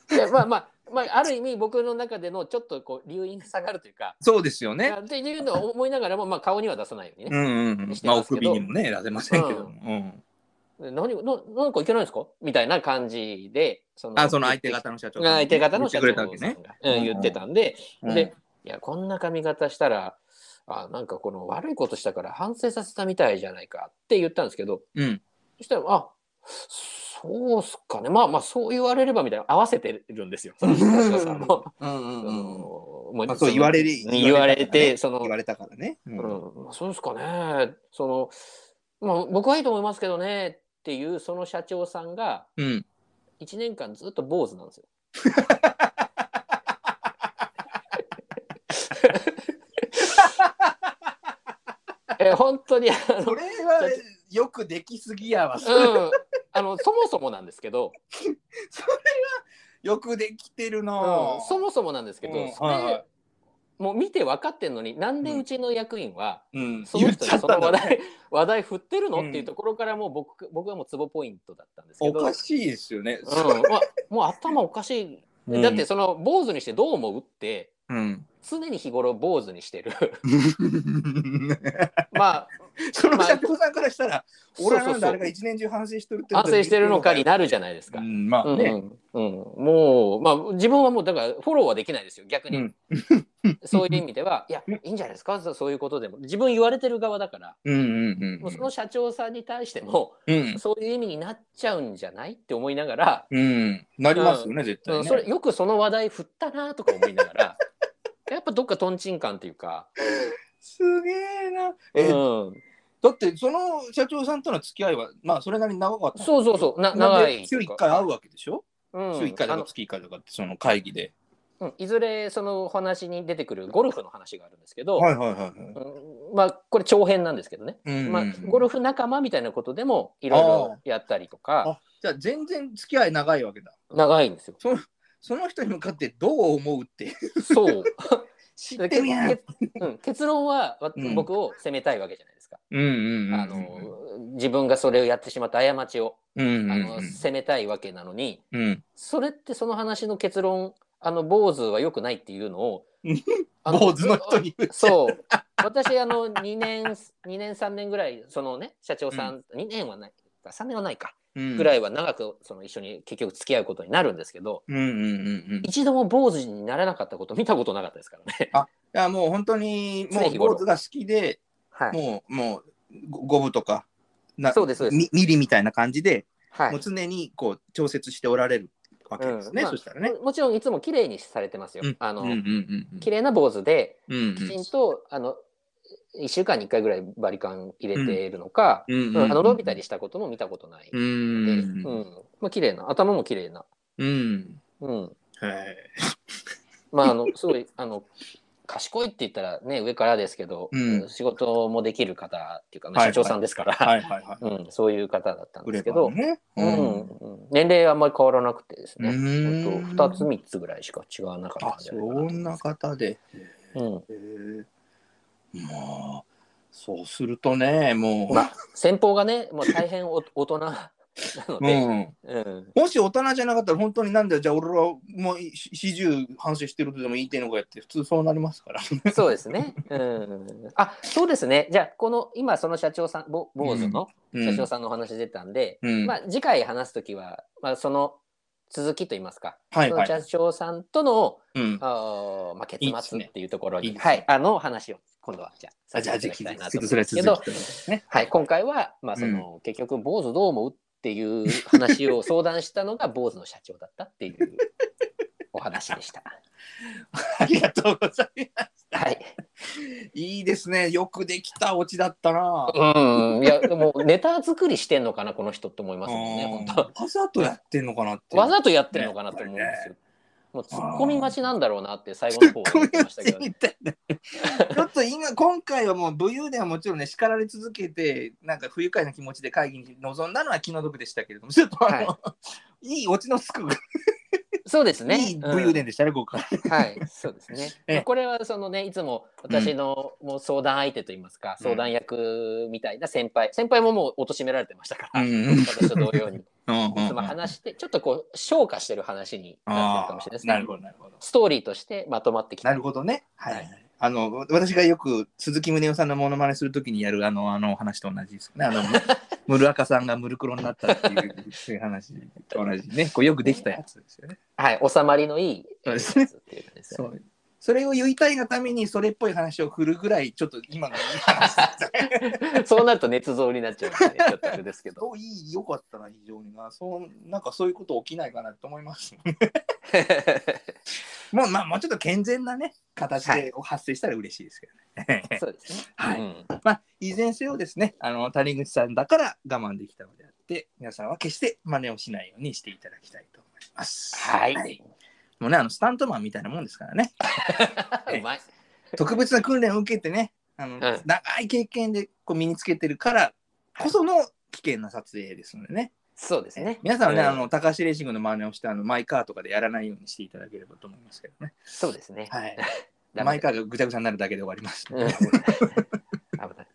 でまあまあまあ、ある意味僕の中でのちょっとこう留飲が下がるというか、そうですよね。っていうのを思いながらも、まあ、顔には出さないようにね。うんうんうん。まあ、お首にもね、出せませんけども。うん。で何ななんかいけないんですか？みたいな感じでそあ、その相手方の社長さんね相手方の社長が言ってたんで、うんでいやこんな髪型したらあなんかこの悪いことしたから反省させたみたいじゃないかって言ったんですけどうん。そしたらあそうっすかねまあまあそう言われればみたいな合わせてるんですよその 社長さんも。う言われる。言われてその言われたからね。う。うんん、そうですかね。その、まあ、僕はいいと思いますけどねっていうその社長さんがうん。1年間ずっと坊主なんですよ。え本当にあのそれはよくできすぎやわ。それうん、あのそもそもなんですけど、よくできてるなうん、そもそもなんですけど、うん。それ、はいはい。もう見て分かってんのになんでうちの役員は、うん。その人にその話題話題振ってるの、うん。っていうところからもう僕僕はもうツボポイントだったんですけど、おかしいですよね。うん。まあ、もう頭おかしい、うん。だってその坊主にしてどう思うってうん。常に日頃坊主にしてる。まあその社長さんからしたら、俺はなんあれが一年中反省してるって反省してるのかにななるじゃないですか。うん、まあうんね。うん。うん、もう、まあ、自分はもうだからフォローはできないですよ逆に、う んそういう意味ではいやいいんじゃないですか？そういうことでも。自分言われてる側だから。うんうんもうその社長さんに対しても、うん。そういう意味になっちゃうんじゃないって思いながら、うん。なりますよね、絶対それよくその話題振ったなとか思いながらやっぱどっかとんちん感っていうか、すげえな。え、うん、だってその社長さんとの付き合いは、まあそれなりに長かった。そうそうそう。な長いで週1回会うわけでしょ、うん。週1回とか月1回とかってその会議で。うん。いずれそのお話に出てくるゴルフの話があるんですけど、はいはいはいはい。うん。まあこれ長編なんですけどね、うんうんうん。まあ、ゴルフ仲間みたいなことでもいろいろやったりとか。あじゃあ全然付き合い長いわけだ。長いんですよ。そその人に向かってどう思うってそう。知ってるやん。けうん、結論は僕を責めたいわけじゃないですか。うんうんうん。あの自分がそれをやってしまった過ちを。うんうんうん、あの責めたいわけなのに。うん。それってその話の結論あの坊主は良くないっていうのを 坊主の人にそう。私あの2年2年3年ぐらいそのね社長さん、2年はない。か3年はないか。うんぐらいは長くその一緒に結局付き合うことになるんですけどうんうんうんうん。い一度も坊主にならなかったこと見たことなかったですからね。やもう本当にもう坊主が好きで、はい、もうもうご五分とかなそうですそうですミミリみたいな感じで、はいもう常にこう調節しておられるわけですね。うんまあそしたらね。ももちろんいつも綺麗にされてますよ。うんあの、うんうんうん綺麗な坊主でうんうんきちんと、あの1週間に1回ぐらいバリカン入れているのか、うんあの伸びたりしたことも見たことない。うでん。うん。まあ綺麗な頭も綺麗な。うん。うん、はい。まああのすごいあの賢いって言ったらね上からですけど、うん。仕事もできる方っていうか、まあはい社長さんですから、はいはいはい。うん、そういう方だったんですけど、ばね。うん。うん。年齢はあんまり変わらなくてですね、うーん。ほんと2つ3つぐらいしか違わなかったあんじゃないかなとそんな方で。うんへえまあそうするとねもう、まあ、先方がね、もう大変お 大人なので、うん、うんもし大人じゃなかったら本当になんだよ。じゃあ俺はもうし始終反省してるとでも言いてんのかやって普通そうなりますから。そうですね。うん、あそうですね。じゃあ、この今、その社長さん、ぼ坊主のうん。社長さんのお話出たんで、うん。まあ、次回話すときは、まあ、その続きといいますか、はいはい。社長さんとの、うん、あーまあ、結末っていうところに、いいね。はい、あの話を今度はじゃああじゃあさせぜひていただきたいなと思それうんですけど、続きね。はい、今回は、まあその結局坊主どう思うっていう話を相談したのが 坊主の社長だったっていうお話でした。ありがとうございます。はい。いいですね。よくできたオチだったな。うん、いやでもネタ作りしてんのかなこの人って思いますもんねうん本わざとやってんのかなって。当。わざとやってるのかなと思うんですよ。もうツッコミ待ちなんだろうなって最後の方は思ってましたけど、ね。ちょっと今、今回はもう武勇伝はもちろんね、叱られ続けて、なんか不愉快な気持ちで会議に臨んだのは気の毒でしたけれども、ちょっとあの、い、いオチのつく、そうですね。いい武勇伝でしたね、ここはい、そうですね。ええ。これはそのねいつも私のもう相談相手といいますか、うん。相談役みたいな先輩。先輩ももう貶められてましたから、うん。私と同様にいうん話してちょっとこう消化してる話になってるかもしれないですね。なるほど、なるほど。ストーリーとしてまとまってきた。なるほどね。はい、ははいい。あの私がよく鈴木宗男さんのモノマネするときにやるあのあの話と同じですね。あの ムルアカさんがムルクロになったっていうそういう話と同じね。こうよくできたやつですよね。はい、収まりのいいそうですねやつっていうかですよねそれを言いたいがためにそれっぽい話を振るぐらいちょっと今のいい話ですね。そうなると捏造になっちゃうんで、ね、ちょっとあれですけど。いいよかったな非常にな。そうなんかそういうこと起きないかなと思います。もうまあもうちょっと健全なね形で発生したら嬉しいですけどね。そうですね。はいうんまあ、いずれにせよですね、あの谷口さんだから我慢できたのであって、皆さんは決して真似をしないようにしていただきたいと思います。はい。もうね、あのスタントマンみたいなもんですからね。うまい。特別な訓練を受けてね、あのん長い経験でこう身につけてるからこその危険な撮影ですのでね。そうですね。皆さんはね、うんあの高橋レーシングの真似をしてあのマイカーとかでやらないようにしていただければと思いますけどね。そうですね。はい。ダメマイカーがぐちゃぐちゃになるだけで終わります。うん危ない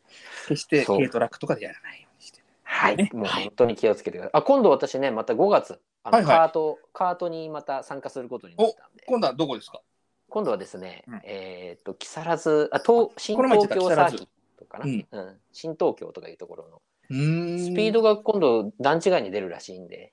決してそう軽トラックとかでやらないようにして。はい、ねもう本当に気をつけてください。あ、今度私ね、また5月、あのはいはい。カート、カートにまた参加することになったんで、今度はどこですか？今度はですね、うん。えっと、木更津、あ、東、新東京サーキットかな、うん。うん。新東京とかいうところの、スピードが今度段違いに出るらしいんで、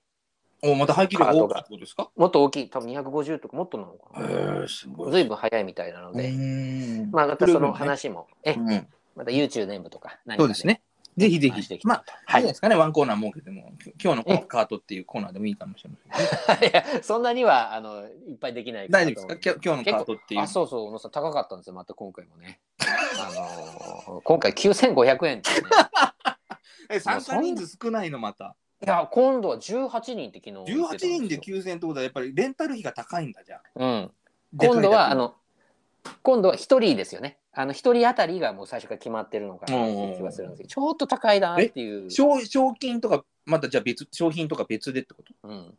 おまた排気量が。多かったってことですか？もっと大きい、多分250とかもっとなのかな。へすごずい。ぶん速いみたいなので、ん。まあ、またその話も、え、うん。また YouTube 部とか何かそうですね。ぜひぜひ。話していきたいまあ、はいいいですかね、ワンコーナー設けても、き今日のカートっていうコーナーでもいいかもしれませんね。いや、そんなには、あの、いっぱいできない大丈夫ですか？今日のカートっていうあ、。そうそう、小野さん高かったんですよ、また今回もね。あのー今回9500円ってね。え、参加人数少ないのまた。いや、今度は18人って昨日言ってたん18人でよ9000ってことは、やっぱりレンタル費が高いんだじゃあ。うん。今度は、あの、今度は1人ですよね。あの、1人当たりがもう最初から決まってるのかなっていう気がするんですけど、ちょっと高いなっていう。賞賞金とか、またじゃあ別、商品とか別でってこと？うん。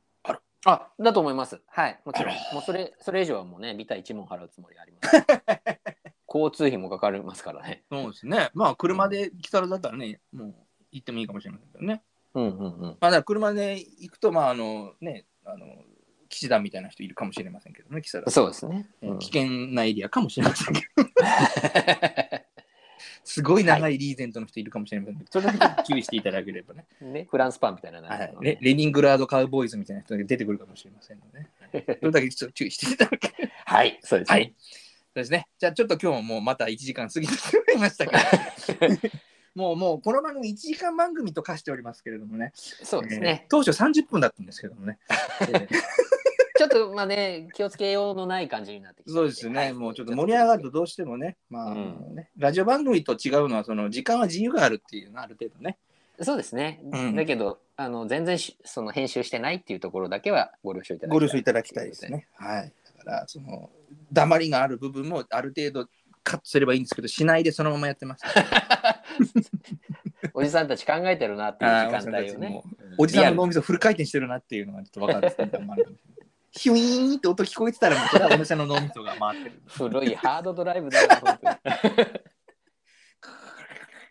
あだと思います。はい。もちろんあら。もうそれ、それ以上はもうね、ビタ1問払うつもりあります。交通費もかかりますからね。そうですね。まあ、車で来たらだったらね、もう行ってもいいかもしれませんけどね。うんうんうん。まあ、だから車で行くと、まあ、あのね、あの、騎士団みたいな人いるかもしれませんけどね。そうですね。うん危険なエリアかもしれませんけど、すごい長いリーゼントの人いるかもしれませんけど、それだけ注意していただければね。ね、フランスパンみたいなのはいねレレニングラードカウボーイズみたいな人が出てくるかもしれませんので、それだけちょっと注意していただければ。はい、そうですね。はいそうですね。じゃあちょっと今日ももうまた1時間過ぎてしまいましたけど、もうもうこの番組1時間番組と化しておりますけれどもね、そうですねえー。当初30分だったんですけどもね。えーちょっとまあね、気をつけようのない感じになってきてそうですね、はいもうちょっと盛り上がるとどうしてもね、まあ、うんラジオ番組と違うのは、その時間は自由があるっていうのはある程度ね。そうですね。うんだけど、あの全然しその編集してないっていうところだけはご了承いただきたい。ご了承いただきたいですね。はい。だから、その、黙りがある部分もある程度カットすればいいんですけど、しないでそのままやってます。おじさんたち考えてるなっていう時間帯をね。おじさんの脳リみそフル回転してるなっていうのがちょっと分かる瞬間もあるかもしれない。ヒュイーンって音聞こえてたら、もうそれはおじさんの脳みそが回ってる。古いハードドライブだよ、本当にっ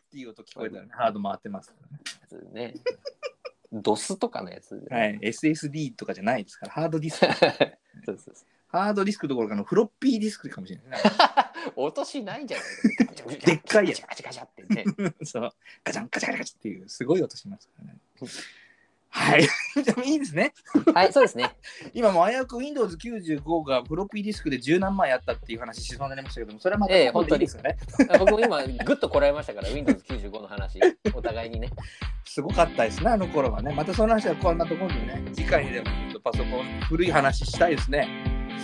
ていう音聞こえたら、ね、ハード回ってますからね。ね。ドスとかのやつ。はい。SSD とかじゃないですから、ハードディスク。そうそうそハードディスクどころかのフロッピーディスクかもしれない。う音しないんじゃない でっかいやつガチャガチャガチャってね。そう。ガチャンガチャガチャガチャっていう、すごい音しますからね。はい。でもいいですね。はい、そうですね。今もう危うく Windows95 がフロッピーディスクで十何枚あったっていう話しそうになりましたけども、それはまたええ今度でいいですよね。僕も今、ぐっとこらえましたから、Windows95 の話、お互いにね。すごかったですね、あの頃はね。またその話はこんなところでね、次回にでもちょっとパソコン古い話したいですね。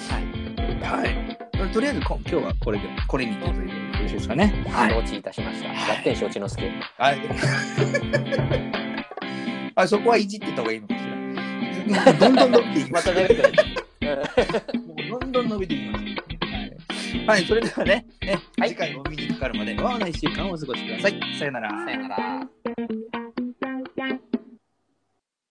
はい。はい。とりあえずこ今日はこれで、これにてというよろしいですかね。承知いたしました。合点承知の助。はい。あそこはいじってた方がいいのかしら。どんどん伸びていきまますもう どんどん伸びていきます。はい、はい、それではね、ね はい次回お耳にかかるまで、わーな1週間をお過ごしください。さよなら。さよなら。